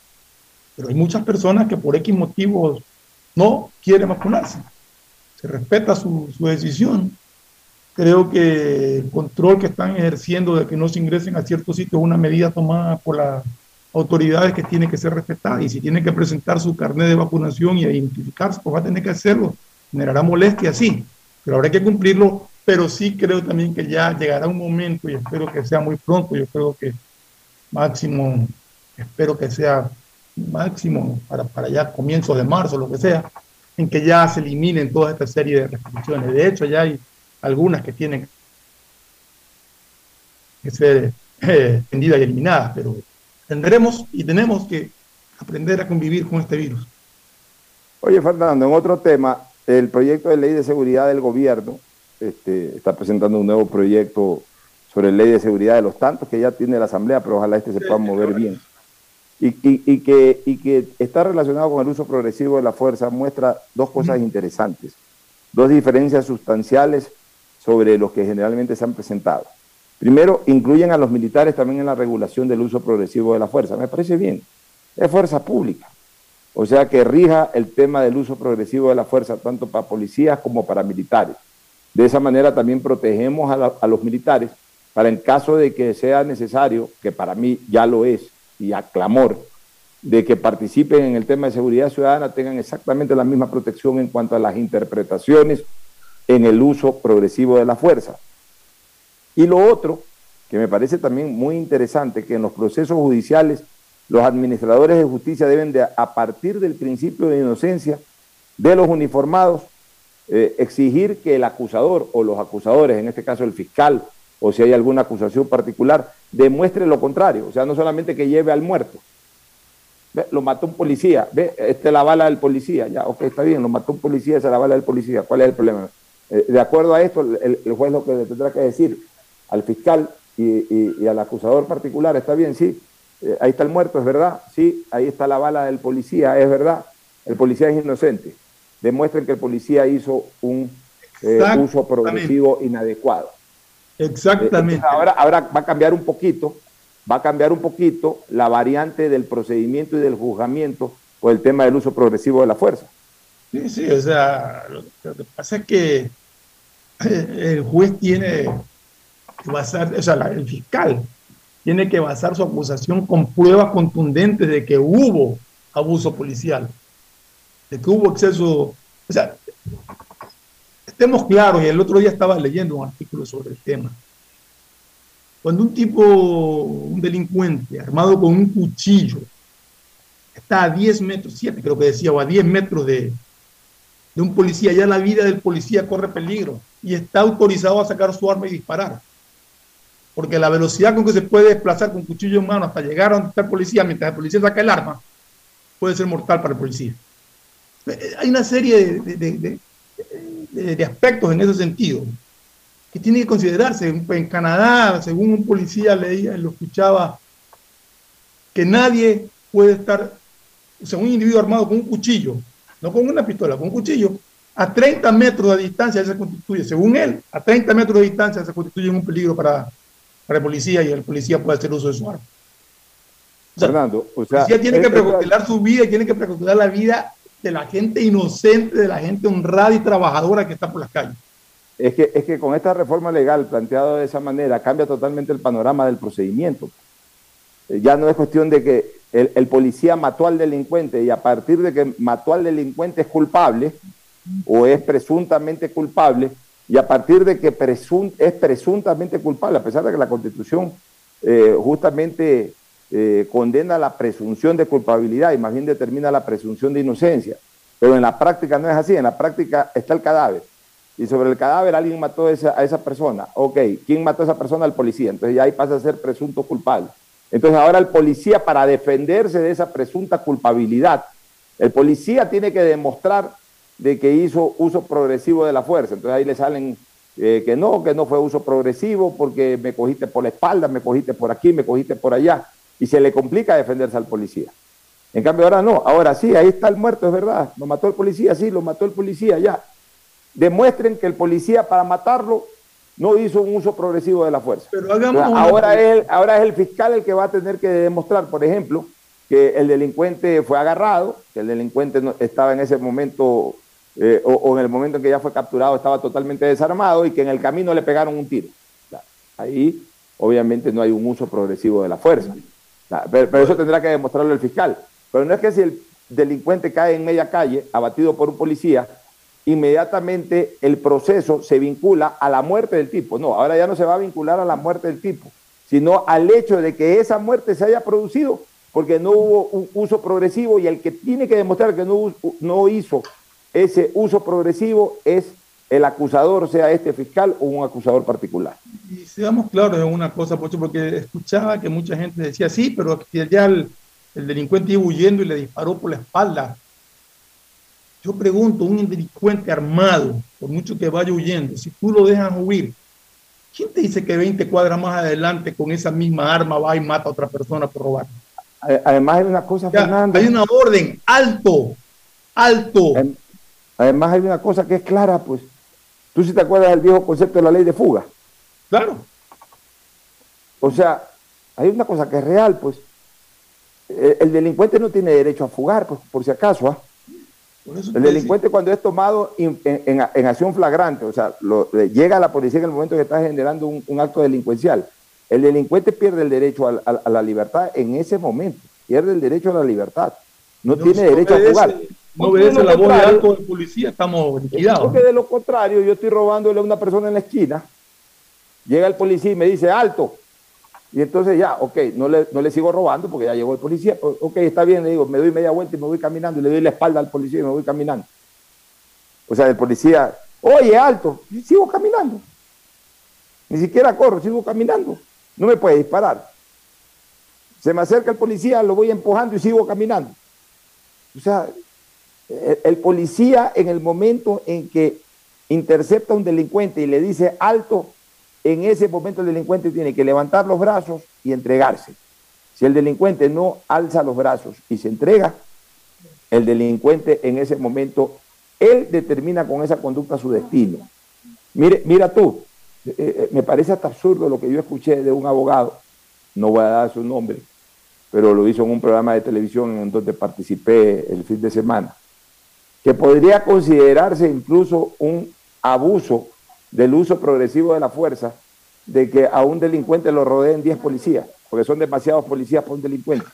pero hay muchas personas que por X motivos no quieren vacunarse. Se respeta su, su decisión. Creo que el control que están ejerciendo de que no se ingresen a ciertos sitios es una medida tomada por las autoridades que tiene que ser respetada. Y si tiene que presentar su carnet de vacunación y identificarse, pues va a tener que hacerlo. Generará molestia, sí, pero habrá que cumplirlo, pero sí creo también que ya llegará un momento y espero que sea muy pronto, yo creo que máximo, espero que sea máximo para, para ya comienzo de marzo, lo que sea, en que ya se eliminen toda esta serie de restricciones. De hecho, ya hay algunas que tienen que ser eh, y eliminadas, pero tendremos y tenemos que aprender a convivir con este virus. Oye, Fernando, en otro tema, el proyecto de ley de seguridad del gobierno este, está presentando un nuevo proyecto sobre ley de seguridad de los tantos que ya tiene la Asamblea, pero ojalá este se pueda mover bien. Y, que, y que está relacionado con el uso progresivo de la fuerza, muestra dos cosas interesantes, dos diferencias sustanciales sobre los que generalmente se han presentado. Primero, incluyen a los militares también en la regulación del uso progresivo de la fuerza. Me parece bien. Es fuerza pública. O sea, que rija el tema del uso progresivo de la fuerza, tanto para policías como para militares. De esa manera también protegemos a, los militares para en caso de que sea necesario, que para mí ya lo es, y a clamor, de que participen en el tema de seguridad ciudadana, tengan exactamente la misma protección en cuanto a las interpretaciones en el uso progresivo de la fuerza. Y lo otro, que me parece también muy interesante, que en los procesos judiciales los administradores de justicia deben de, a partir del principio de inocencia de los uniformados, eh, exigir que el acusador o los acusadores, en este caso el fiscal, o si hay alguna acusación particular, demuestre lo contrario. O sea, no solamente que lleve al muerto, Ve, lo mató un policía, ve, esta es la bala del policía, ya, ok, está bien, lo mató un policía, esa es la bala del policía, ¿cuál es el problema? Eh, de acuerdo a esto, el, el, juez lo que le tendrá que decir al fiscal y, y, y al acusador particular, está bien, sí, eh, ahí está el muerto, es verdad, sí, ahí está la bala del policía, es verdad, el policía es inocente. Demuestren que el policía hizo un eh, uso progresivo inadecuado. Exactamente. Ahora, ahora va a cambiar un poquito, va a cambiar un poquito la variante del procedimiento y del juzgamiento por el tema del uso progresivo de la fuerza. Sí, sí, o sea, lo, que pasa es que el juez tiene que basar, o sea, el fiscal tiene que basar su acusación con pruebas contundentes de que hubo abuso policial, de que hubo exceso, o sea, estemos claros, y el otro día estaba leyendo un artículo sobre el tema. Cuando un tipo, un delincuente armado con un cuchillo, está a 10 metros, 7 creo que decía, o a 10 metros de, de un policía, ya la vida del policía corre peligro y está autorizado a sacar su arma y disparar. Porque la velocidad con que se puede desplazar con cuchillo en mano hasta llegar a donde está el policía, mientras el policía saca el arma, puede ser mortal para el policía. Hay una serie de, de aspectos en ese sentido que tiene que considerarse. En Canadá, según un policía leía, lo escuchaba, que nadie puede estar, o sea, un individuo armado con un cuchillo, no con una pistola, con un cuchillo, a 30 metros de distancia se constituye, según él, a 30 metros de distancia se constituye un peligro para, para el policía y el policía puede hacer uso de su arma. O sea, Fernando, o sea, el policía tiene que precautelar su vida y tiene que precautelar la vida de la gente inocente, de la gente honrada y trabajadora que está por las calles. Es que, es que con esta reforma legal planteada de esa manera cambia totalmente el panorama del procedimiento. Ya no es cuestión de que el, policía mató al delincuente y a partir de que mató al delincuente es culpable o es presuntamente culpable y a partir de que es presuntamente culpable, a pesar de que la Constitución eh, justamente eh, condena la presunción de culpabilidad y más bien determina la presunción de inocencia. Pero en la práctica no es así, en la práctica está el cadáver. Y sobre el cadáver alguien mató a esa, a esa persona. Ok, ¿quién mató a esa persona? El policía. Entonces ya ahí pasa a ser presunto culpable. Entonces ahora el policía, para defenderse de esa presunta culpabilidad, el policía tiene que demostrar de que hizo uso progresivo de la fuerza. Entonces ahí le salen eh, que no, que no fue uso progresivo porque me cogiste por la espalda, me cogiste por aquí, me cogiste por allá. Y se le complica defenderse al policía. En cambio ahora no, ahora sí, ahí está el muerto, es verdad. Lo mató el policía, sí, lo mató el policía, ya. Demuestren que el policía para matarlo no hizo un uso progresivo de la fuerza. Pero hagamos ahora, es el, ahora es el fiscal el que va a tener que demostrar, por ejemplo, que el delincuente fue agarrado, que el delincuente no, estaba en ese momento eh, o, o, en el momento en que ya fue capturado estaba totalmente desarmado y que en el camino le pegaron un tiro. Ahí obviamente no hay un uso progresivo de la fuerza. Pero, pero, eso tendrá que demostrarlo el fiscal. Pero no es que si el delincuente cae en media calle, abatido por un policía, inmediatamente el proceso se vincula a la muerte del tipo. No, ahora ya no se va a vincular a la muerte del tipo, sino al hecho de que esa muerte se haya producido porque no hubo un uso progresivo y el que tiene que demostrar que no, no hizo ese uso progresivo es el acusador, sea este fiscal o un acusador particular. Y seamos claros en una cosa, Pocho, porque escuchaba que mucha gente decía, sí, pero ya el, el delincuente iba huyendo y le disparó por la espalda. Yo pregunto, un delincuente armado, por mucho que vaya huyendo, si tú lo dejas huir, ¿quién te dice que 20 cuadras más adelante con esa misma arma va y mata a otra persona por robar? Además hay una cosa, ya, Fernando. Hay una orden, alto, alto. Además hay una cosa que es clara, pues. ¿Tú sí te acuerdas del viejo concepto de la ley de fuga? Claro. O sea, hay una cosa que es real, pues. El, el delincuente no tiene derecho a fugar, pues, por si acaso, ¿ah? El delincuente cuando es tomado en, en, en acción flagrante, o sea, lo, llega a la policía en el momento que está generando un, un acto delincuencial, el delincuente pierde el derecho a, a, a, la libertad en ese momento, pierde el derecho a la libertad, no, no tiene derecho a jugar. No obedece la voz de alto del policía, estamos liquidados. Porque de lo contrario, yo estoy robándole a una persona en la esquina, llega el policía y me dice, alto, y entonces ya, ok, no le, no le sigo robando porque ya llegó el policía. Ok, está bien, le digo, me doy media vuelta y me voy caminando y le doy la espalda al policía y me voy caminando. O sea, el policía, oye, alto, y sigo caminando. Ni siquiera corro, sigo caminando. No me puede disparar. Se me acerca el policía, lo voy empujando y sigo caminando. O sea, el, el policía en el momento en que intercepta a un delincuente y le dice alto, en ese momento el delincuente tiene que levantar los brazos y entregarse. Si el delincuente no alza los brazos y se entrega, el delincuente en ese momento, él determina con esa conducta su destino. Mira tú, eh, eh, me parece hasta absurdo lo que yo escuché de un abogado, no voy a dar su nombre, pero lo hizo en un programa de televisión en donde participé el fin de semana, que podría considerarse incluso un abuso del uso progresivo de la fuerza, de que a un delincuente lo rodeen 10 policías, porque son demasiados policías para un delincuente.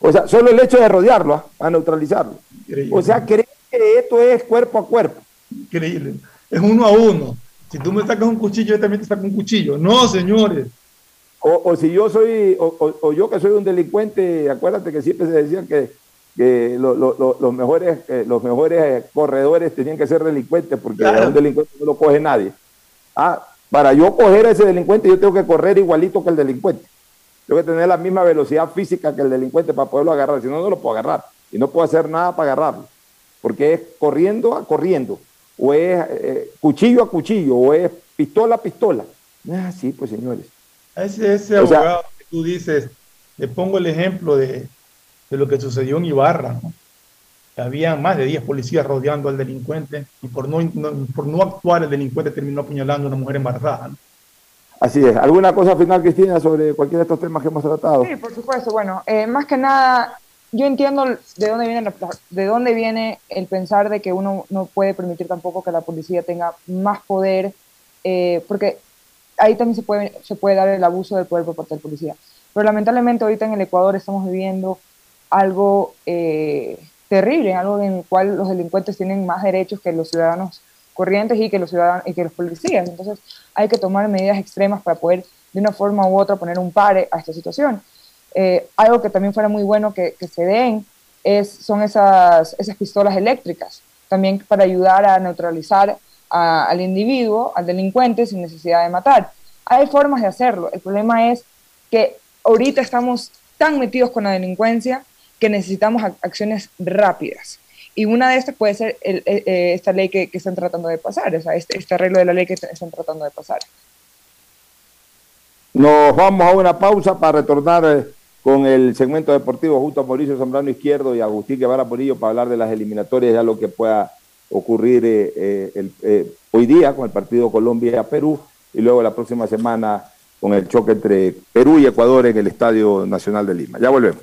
O sea, solo el hecho de rodearlo, ¿ah? a neutralizarlo. O sea, creen que esto es cuerpo a cuerpo. Increíble. Es uno a uno. Si tú me sacas un cuchillo, yo también te saco un cuchillo. No, señores. O, o si yo soy, o, o- o yo que soy un delincuente, acuérdate que siempre se decían que, que lo- lo- lo- los, mejores, eh, los mejores corredores tenían que ser delincuentes, porque Claro. a un delincuente no lo coge nadie. Ah, para yo coger a ese delincuente, yo tengo que correr igualito que el delincuente. Tengo que tener la misma velocidad física que el delincuente para poderlo agarrar, si no, no lo puedo agarrar. Y no puedo hacer nada para agarrarlo, porque es corriendo a corriendo, o es eh, cuchillo a cuchillo, o es pistola a pistola. Ah, sí, pues señores. Ese, ese O sea- abogado que tú dices, le pongo el ejemplo de, de lo que sucedió en Ibarra, ¿no? Había más de 10 policías rodeando al delincuente y por no, no- por no actuar el delincuente terminó apuñalando a una mujer embarazada. ¿no? Así es. ¿Alguna cosa final, Cristina, sobre cualquiera de estos temas que hemos tratado? Sí, por supuesto. Bueno, eh, más que nada, yo entiendo de dónde viene la- de dónde viene el pensar de que uno no puede permitir tampoco que la policía tenga más poder, eh, porque ahí también se puede, se puede dar el abuso del poder por parte del policía. Pero lamentablemente ahorita en el Ecuador estamos viviendo algo eh, terrible, algo en el cual los delincuentes tienen más derechos que los ciudadanos corrientes y que los ciudadanos y que los policías. Entonces hay que tomar medidas extremas para poder de una forma u otra poner un pare a esta situación. Eh, algo que también fuera muy bueno que, se den es, son esas, esas pistolas eléctricas, también para ayudar a neutralizar al individuo, al delincuente, sin necesidad de matar. Hay formas de hacerlo. El problema es que ahorita estamos tan metidos con la delincuencia que necesitamos ac- acciones rápidas. Y una de estas puede ser el- eh, eh, esta ley que, están tratando de pasar, o sea, este, este arreglo de la ley que están tratando de pasar. Nos vamos a una pausa para retornar eh, con el segmento deportivo junto a Mauricio Zambrano Izquierdo y Agustín Guevara Murillo para hablar de las eliminatorias, ya lo que pueda ocurrir el- eh, hoy día con el partido Colombia-Perú y luego la próxima semana con el choque entre Perú y Ecuador en el Estadio Nacional de Lima. Ya volvemos.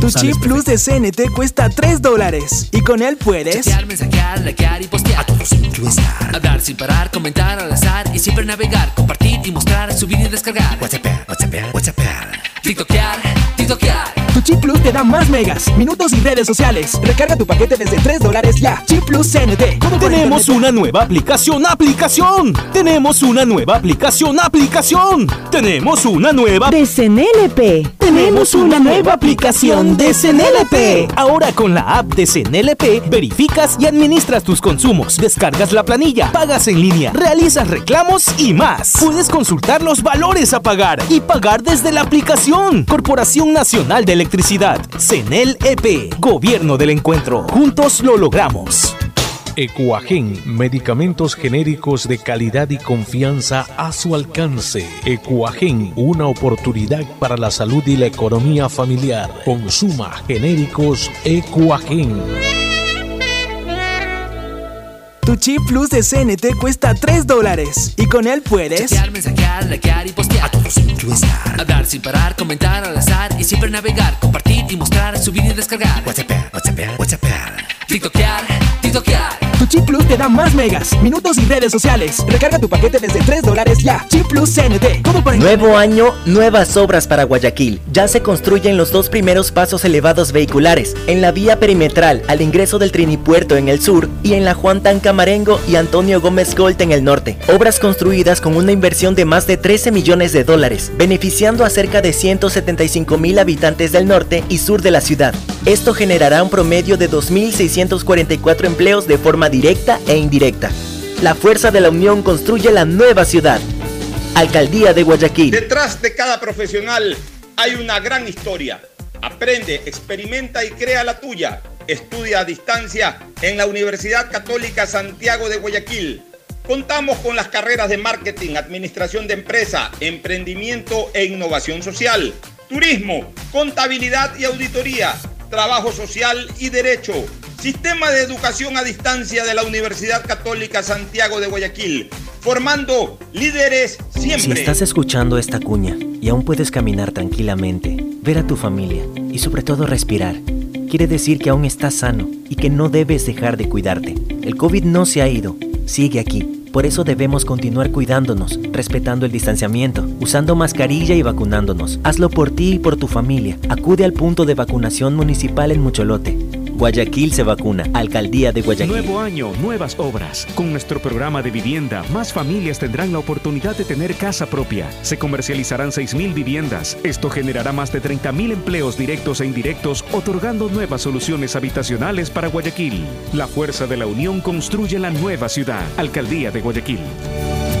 Tu chip plus de CNT cuesta 3 dólares y con él puedes... Chatear, mensajear, likear y postear. A todos influenciar. Hablar sin parar, comentar al azar y siempre navegar. Compartir y mostrar, subir y descargar. WhatsApp, WhatsApp, WhatsApp. TikTokear, TikTokear. Tu chip plus te da más megas, minutos y redes sociales. Recarga tu paquete desde 3 dólares ya. Chip plus CNT. ¿Cómo por Tenemos una nueva aplicación, aplicación. Tenemos una nueva aplicación, aplicación. Tenemos una nueva De CNLP. Tenemos una nueva aplicación de CNLP. Ahora con la app de CNLP verificas y administras tus consumos, descargas la planilla, pagas en línea, realizas reclamos y más. Puedes consultar los valores a pagar y pagar desde la aplicación. Corporación Nacional de Electricidad, CNLEP, Gobierno del Encuentro. Juntos lo logramos. Ecuagen, medicamentos genéricos de calidad y confianza a su alcance. Ecuagen, una oportunidad para la salud y la economía familiar. Consuma genéricos Ecuagen. Tu chip plus de CNT cuesta 3 dólares y con él puedes... Chatear, mensajear, likear y postear. A todos influenciar. Hablar sin parar, comentar al azar y siempre navegar. Compartir y mostrar, subir y descargar. WhatsApp, WhatsApp, WhatsApp. TikTokear, TikTokear. Chip Plus te da más megas, minutos y redes sociales. Recarga tu paquete desde 3 dólares ya. Chip Plus CNT. ¿Cómo para Nuevo año, nuevas obras para Guayaquil. Ya se construyen los dos primeros pasos elevados vehiculares, en la vía perimetral al ingreso del Trinipuerto en el sur y en la Juan Tancamarengo y Antonio Gómez Gold en el norte. Obras construidas con una inversión de más de 13 millones de dólares, beneficiando a cerca de 175 mil habitantes del norte y sur de la ciudad. Esto generará un promedio de 2.644 empleos de forma directa e indirecta. La fuerza de la unión construye la nueva ciudad. Alcaldía de Guayaquil. Detrás de cada profesional hay una gran historia. Aprende, experimenta y crea la tuya. Estudia a distancia en la Universidad Católica Santiago de Guayaquil. Contamos con las carreras de marketing, administración de empresa, emprendimiento e innovación social, turismo, contabilidad y auditoría, trabajo social y derecho. Sistema de Educación a Distancia de la Universidad Católica Santiago de Guayaquil, formando líderes siempre. Si estás escuchando esta cuña y aún puedes caminar tranquilamente, ver a tu familia y sobre todo respirar, quiere decir que aún estás sano y que no debes dejar de cuidarte. El COVID no se ha ido, sigue aquí. Por eso debemos continuar cuidándonos, respetando el distanciamiento, usando mascarilla y vacunándonos. Hazlo por ti y por tu familia. Acude al punto de vacunación municipal en Mucholote. Guayaquil se vacuna. Alcaldía de Guayaquil. Nuevo año, nuevas obras. Con nuestro programa de vivienda, más familias tendrán la oportunidad de tener casa propia. Se comercializarán 6.000 viviendas. Esto generará más de 30.000 empleos directos e indirectos, otorgando nuevas soluciones habitacionales para Guayaquil. La fuerza de la unión construye la nueva ciudad. Alcaldía de Guayaquil.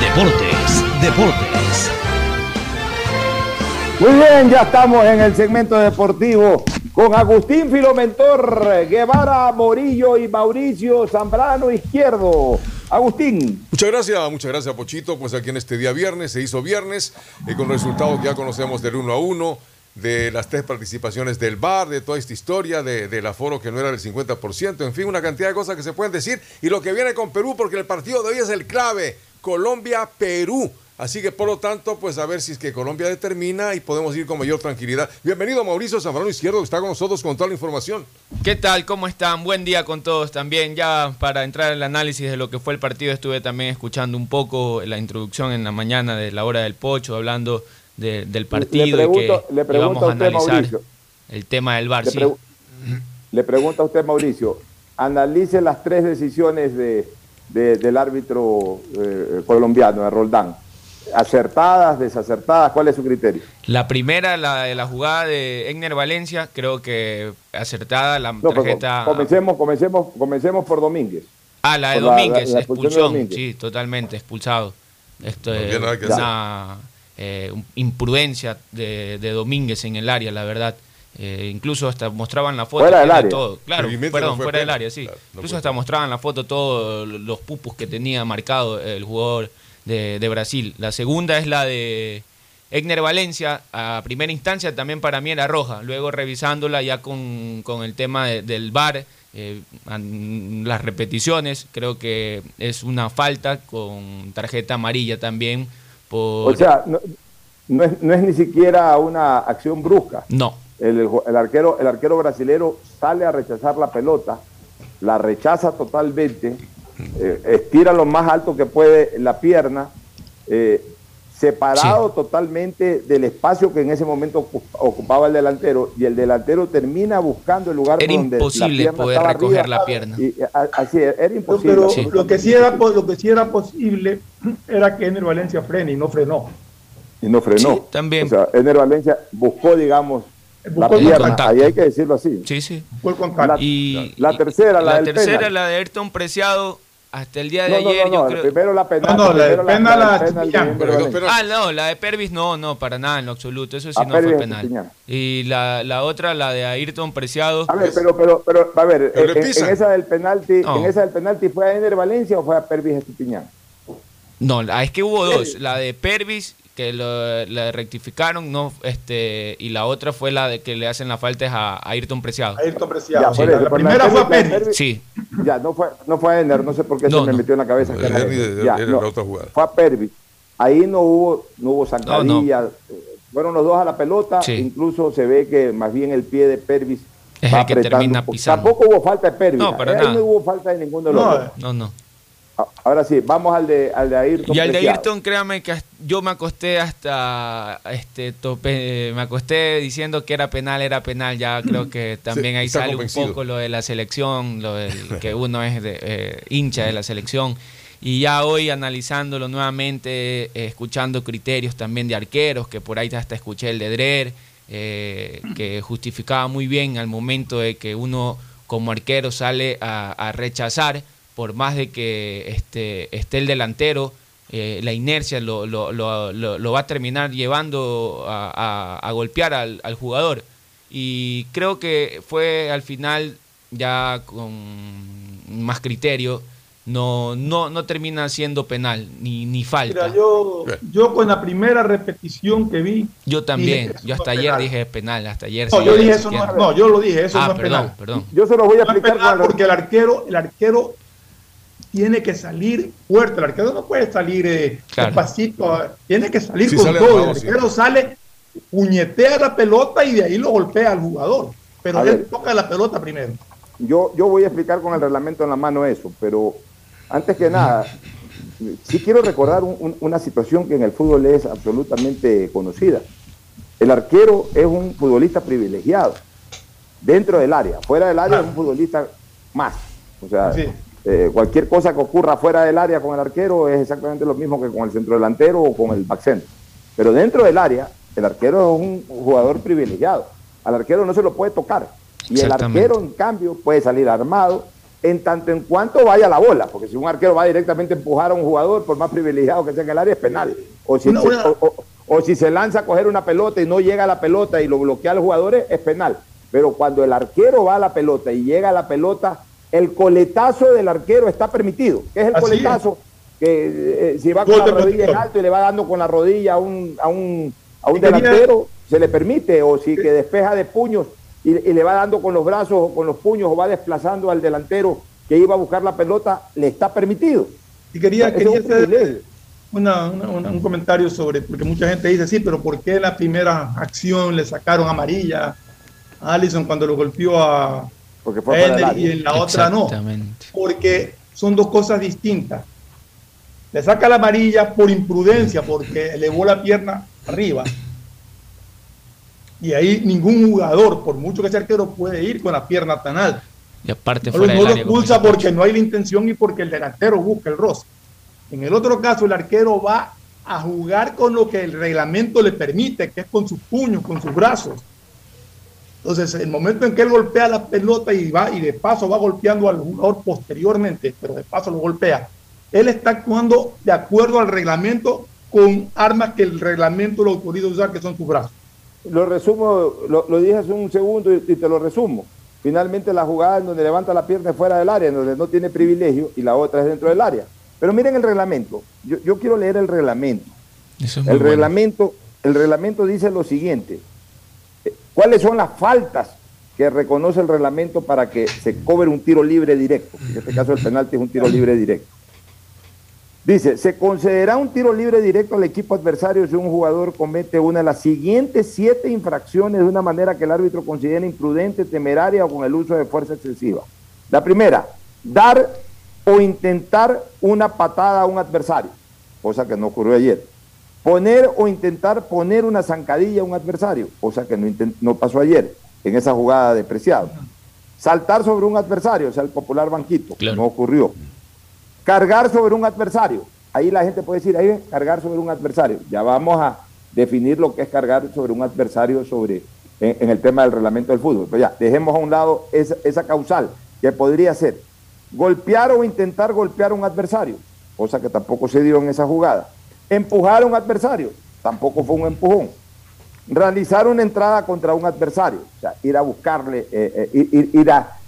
Deportes, Deportes. Muy bien, ya estamos en el segmento deportivo con Agustín Filomentor, Guevara Morillo y Mauricio Zambrano Izquierdo. Agustín. Muchas gracias, muchas gracias Pochito. Pues aquí en este día viernes, se hizo viernes, y con resultados que ya conocemos del 1 a 1, de las tres participaciones del bar, de toda esta historia, de, del aforo que no era del 50%, en fin, una cantidad de cosas que se pueden decir. Y lo que viene con Perú, porque el partido de hoy es el clave. Colombia-Perú. Así que por lo tanto, pues a ver si es que Colombia determina y podemos ir con mayor tranquilidad. Bienvenido Mauricio Zambrano Izquierdo, que está con nosotros con toda la información. ¿Qué tal? ¿Cómo están? Buen día con todos también. Ya para entrar en el análisis de lo que fue el partido, estuve también escuchando un poco la introducción en la mañana de la hora del pocho, hablando de, del partido le pregunto, y que le pregunto íbamos a, a usted, analizar Mauricio. el tema del bar. Le, sí. pregu- le pregunto a usted, Mauricio, analice las tres decisiones de, de- del árbitro eh, colombiano, de Roldán. ¿Acertadas, desacertadas? ¿Cuál es su criterio? La primera, la de la jugada de Egner Valencia, creo que acertada, la No, pero tarjeta... comencemos, comencemos, comencemos por Domínguez. Ah, la de Por Domínguez, la- la expulsión de expulsión, Domínguez. sí, totalmente, expulsado. Esto No es una eh, imprudencia de, de Domínguez en el área, la verdad. Eh, incluso hasta mostraban la foto. Fuera del área. Todo. Claro, perdón, no fuera del área, sí. Claro, no incluso hasta mostraban la foto todos los pupus que tenía marcado el jugador de, de Brasil. La segunda es la de Egner Valencia, a primera instancia también para mí era roja. Luego revisándola ya con, con el tema de- del VAR, eh, las repeticiones, creo que es una falta con tarjeta amarilla también. Por... O sea, no, no es, no es ni siquiera una acción brusca. no, El, arquero, el arquero brasilero sale a rechazar la pelota, la rechaza totalmente, eh, estira lo más alto que puede la pierna, eh, separado totalmente del espacio que en ese momento ocu- ocupaba el delantero, y el delantero termina buscando el lugar Era donde imposible la poder estaba recoger arriba, la pierna. y, a- así es, era imposible. Pero Sí. lo que sí era po- lo que sí era posible era que Ener Valencia frene y no frenó. y no frenó. Sí, también. O sea, Ener Valencia buscó, digamos, la pierna, ahí hay que decirlo así. sí, sí. La- Y la tercera, la la del tercera, penal. la de Ayrton Preciado, hasta el día de No, no, ayer no, yo no, creo... primero la penal. No, no, la de penal, la penal de Pero Valencia. dos Ah, no, la de Pervis no, no, para nada en lo absoluto, eso sí A no Pervis fue penal. Y la, la otra, la de Ayrton Preciado, A ver, pero, pero, pero, a ver, Pero le en, esa del penalti, No. en esa del penalti fue a Ener Valencia o fue a Pervis Estupiñán. no, la- es que hubo dos, la de Pervis que lo, la rectificaron, no, este, y la otra fue la de que le hacen la falta es a, a Ayrton Preciado. Ayrton Preciado. Ya, sí, por la, primera la fue a Pervis. Sí, Ya, no fue, no fue a Ener, no sé por qué No, se me no. metió en la cabeza. que Era era Henry Ener. de- Ya, era no, la otra jugada. Fue a Pervis. Ahí no hubo, no hubo zancadilla. Fueron los dos a la pelota. Sí. Incluso se ve que más bien el pie de Pervis Es va el que apretando termina pisando. Tampoco hubo falta de Pervis. No, para Ahí nada. no hubo falta de ninguno de los No, dos. no, no. Ahora sí, vamos al de, al de Ayrton. Y al de. Ayrton, créame que yo me acosté hasta este tope, me acosté diciendo que era penal, era penal. Ya creo que también Sí, ahí sale un poco lo de la selección, lo del que uno es de, eh, hincha de la selección. Y ya hoy analizándolo nuevamente, eh, escuchando criterios también de arqueros, que por ahí hasta escuché el de Drer, eh, que justificaba muy bien al momento de que uno como arquero sale a, a rechazar, por más de que este, esté el delantero, eh, la inercia lo, lo- lo- lo- lo va a terminar llevando a, a- a golpear al, al jugador. Y creo que fue al final, ya con más criterio, no, no, no termina siendo penal, ni, ni falta. Mira, yo, yo con la primera repetición que vi. Yo también, yo hasta ayer penal. dije penal, hasta ayer. No, sí, yo dije eso no, yo lo dije, eso Ah, no es perdón, penal. perdón. Yo se lo voy a No es explicar. porque el arquero, el arquero tiene que salir fuerte. El arquero no puede salir eh, Claro. despacito, tiene que salir Sí, con sale todo. el sí. arquero sale, puñetea la pelota y de ahí lo golpea al jugador. Pero A él ver. toca la pelota primero. Yo, yo voy a explicar con el reglamento en la mano eso, pero antes que nada, sí quiero recordar un- un- una situación que en el fútbol es absolutamente conocida. El arquero es un futbolista privilegiado dentro del área. Fuera del área es un futbolista más. O sea, Sí. Eh, cualquier cosa que ocurra fuera del área con el arquero es exactamente lo mismo que con el centro delantero o con el back center. Pero dentro del área, el arquero es un jugador privilegiado. Al arquero no se lo puede tocar. Y el arquero, en cambio, puede salir armado en tanto en cuanto vaya la bola. Porque si un arquero va directamente a empujar a un jugador, por más privilegiado que sea en el área, es penal. O si, se, una- o- o- o si se lanza a coger una pelota y no llega a la pelota y lo bloquea al jugador, es penal. Pero cuando el arquero va a la pelota y llega a la pelota, el coletazo del arquero está permitido. ¿Qué es el Así coletazo? Que eh, si va con la rodilla en alto y le va dando con la rodilla a un, a un, a un delantero, se le permite. O si que despeja de puños y, y le va dando con los brazos o con los puños o va desplazando al delantero que iba a buscar la pelota, le está permitido. Y quería, quería hacer una- una- una- un comentario sobre, porque mucha gente dice, sí, pero ¿por qué en la primera acción le sacaron amarilla a Allison cuando lo golpeó a Porque fue para el y en la otra no? Porque son dos cosas distintas. Le saca la amarilla por imprudencia, porque elevó la pierna arriba. Y ahí ningún jugador, por mucho que sea arquero, puede ir con la pierna tan alta. Y aparte No, fuera no del lo área. expulsa porque no hay la intención y porque el delantero busca el roce. En el otro caso, el arquero va a jugar con lo que el reglamento le permite, que es con sus puños, con sus brazos. Entonces, el momento en que él golpea la pelota y va y de paso va golpeando al jugador posteriormente, pero de paso lo golpea, él está actuando de acuerdo al reglamento con armas que el reglamento lo autoriza a usar, que son sus brazos. Lo resumo, lo, lo dije hace un segundo y, y te lo resumo. Finalmente la jugada en donde levanta la pierna es fuera del área, en donde no tiene privilegio, y la otra es dentro del área. Pero miren el reglamento. Yo, yo quiero leer el reglamento. Eso es muy El bueno. reglamento, el reglamento dice lo siguiente. ¿Cuáles son las faltas que reconoce el reglamento para que se cobre un tiro libre directo? En este caso el penalti es un tiro libre directo. Dice, se concederá un tiro libre directo al equipo adversario si un jugador comete una de las siguientes siete infracciones de una manera que el árbitro considera imprudente, temeraria o con el uso de fuerza excesiva. La primera, dar o intentar una patada a un adversario, cosa que no ocurrió ayer. Poner o intentar poner una zancadilla a un adversario, cosa que no, pasó ayer en esa jugada despreciada. Saltar sobre un adversario, o sea, el popular banquito, no ocurrió. Cargar sobre un adversario. Ahí la gente puede decir, ahí ven, cargar sobre un adversario. Ya vamos a definir lo que es cargar sobre un adversario sobre, en, en el tema del reglamento del fútbol. Pero ya, dejemos a un lado esa, esa causal, que podría ser golpear o intentar golpear a un adversario, cosa que tampoco se dio en esa jugada. Empujar a un adversario, tampoco fue un empujón. Realizar una entrada contra un adversario, o sea, ir a buscarle, eh, eh, ir, ir- a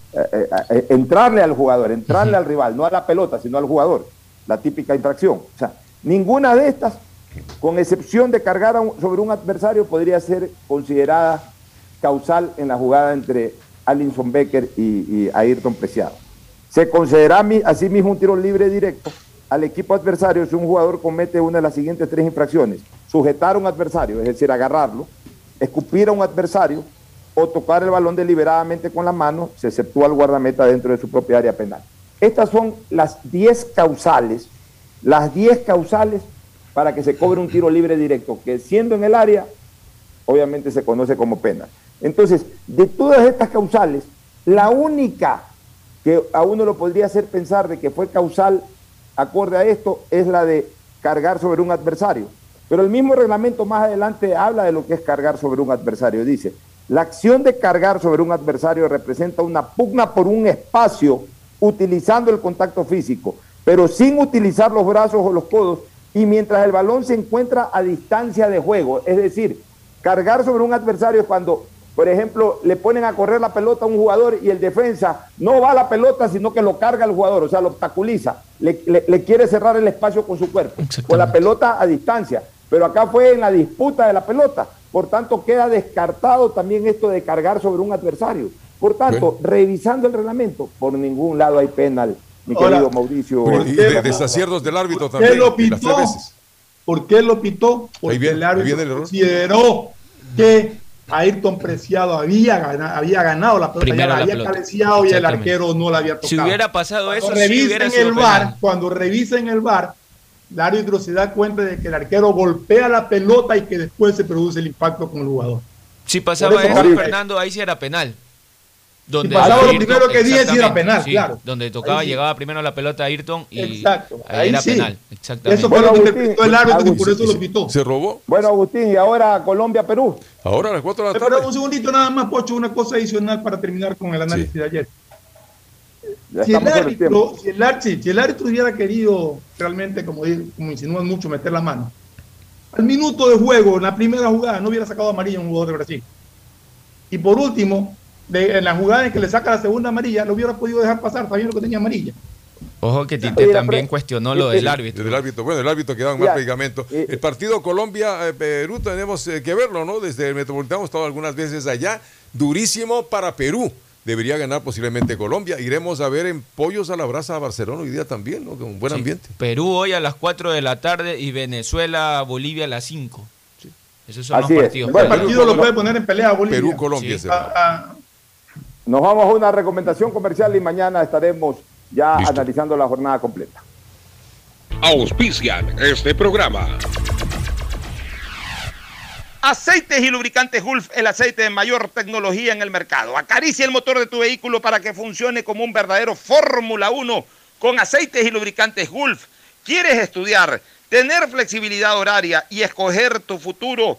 eh, entrarle al jugador, entrarle al rival, no a la pelota, sino al jugador, la típica infracción. O sea, ninguna de estas, con excepción de cargar a un- sobre un adversario, podría ser considerada causal en la jugada entre Alinson Becker y, y Ayrton Preciado. Se concederá mi- asimismo un tiro libre directo al equipo adversario si un jugador comete una de las siguientes tres infracciones. Sujetar a un adversario, es decir, agarrarlo, escupir a un adversario o tocar el balón deliberadamente con la mano, se exceptúa al guardameta dentro de su propia área penal. Estas son las 10 causales, las 10 causales para que se cobre un tiro libre directo, que siendo en el área, obviamente se conoce como pena. Entonces, de todas estas causales, la única que a uno lo podría hacer pensar de que fue causal acorde a esto es la de cargar sobre un adversario. Pero el mismo reglamento más adelante habla de lo que es cargar sobre un adversario. Dice, la acción de cargar sobre un adversario representa una pugna por un espacio utilizando el contacto físico, pero sin utilizar los brazos o los codos y mientras el balón se encuentra a distancia de juego. Es decir, cargar sobre un adversario es cuando, por ejemplo, le ponen a correr la pelota a un jugador y el defensa no va a la pelota, sino que lo carga el jugador, o sea, lo obstaculiza, le, le- le quiere cerrar el espacio con su cuerpo, con la pelota a distancia. Pero acá fue en la disputa de la pelota. Por tanto, queda descartado también esto de cargar sobre un adversario. Por tanto, revisando el reglamento, por ningún lado hay penal, mi Ahora, querido Mauricio. Y de desaciertos del árbitro ¿Qué también. lo y las tres pitó? veces. ¿Por qué lo pitó? Porque viene- el ahí árbitro viene el error. consideró que Ayrton Preciado había ganado, había ganado la pelota, ya la la había cabeceado y el arquero no la había tocado. Si hubiera pasado Cuando eso, sí revisa hubiera en sido el VAR, penal. cuando revisa en el VAR, el árbitro se da cuenta de que el arquero golpea la pelota y que después se produce el impacto con el jugador. Si pasaba Por eso, eso. Fernando, ahí sí era penal. Donde Si pasaba lo primero que dije, sí era exactamente, penal, sí, claro. Donde tocaba, sí. llegaba primero la pelota a Ayrton y Exacto, ahí, ahí era sí. penal. Exactamente. Eso fue lo que Agustín, interpretó el árbitro y por eso lo pitó. Se robó. Bueno, Agustín, y ahora Colombia-Perú. Ahora a las 4 de la Espera tarde. un segundito nada más, Pocho, una cosa adicional para terminar con el análisis de ayer. Si el, árbitro, si, el, si árbitro hubiera querido realmente, como, como insinúan mucho, meter la mano, al minuto de juego, en la primera jugada, no hubiera sacado amarilla a un jugador de Brasil. Y por último, de- en la jugada en que le saca la segunda amarilla, lo hubiera podido dejar pasar, sabiendo que tenía amarilla. Ojo que Tite Oye, también pre- cuestionó lo del árbitro. Del árbitro. Bueno, el árbitro quedaba en mal pegamento. El partido Colombia-Perú tenemos eh, que verlo, ¿no? Desde el Metropolitano hemos estado algunas veces allá. Durísimo para Perú. Debería ganar posiblemente Colombia. Iremos a ver en Pollos a la Brasa a Barcelona hoy día también, ¿no? Con un buen Sí. ambiente. Perú hoy a las 4 de la tarde y Venezuela-Bolivia a las 5. Esos son Así los es. partidos. Bueno, El partido lo puede poner en pelea a Bolivia. Perú-Colombia. Sí. Nos vamos a una recomendación comercial y mañana estaremos ya analizando la jornada completa. Auspician este programa. Aceites y lubricantes Gulf, el aceite de mayor tecnología en el mercado. Acaricia el motor de tu vehículo para que funcione como un verdadero Fórmula 1 con aceites y lubricantes Gulf. ¿Quieres estudiar, tener flexibilidad horaria y escoger tu futuro?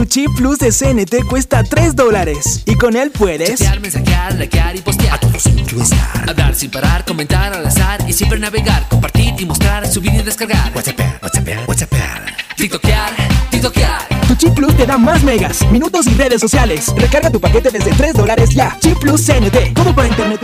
Tu chip plus de CNT cuesta 3 dólares y con él puedes Chatear, mensajear, likear y postear. A todos incluesar. Hablar sin parar, comentar al azar y siempre navegar. Compartir y mostrar, subir y descargar. WhatsApp, WhatsApp, WhatsApp. TikTokear, TikTokear. Tu chip plus te da más megas, minutos y redes sociales. Recarga tu paquete desde 3 dólares ya. Chip plus CNT, todo para internet.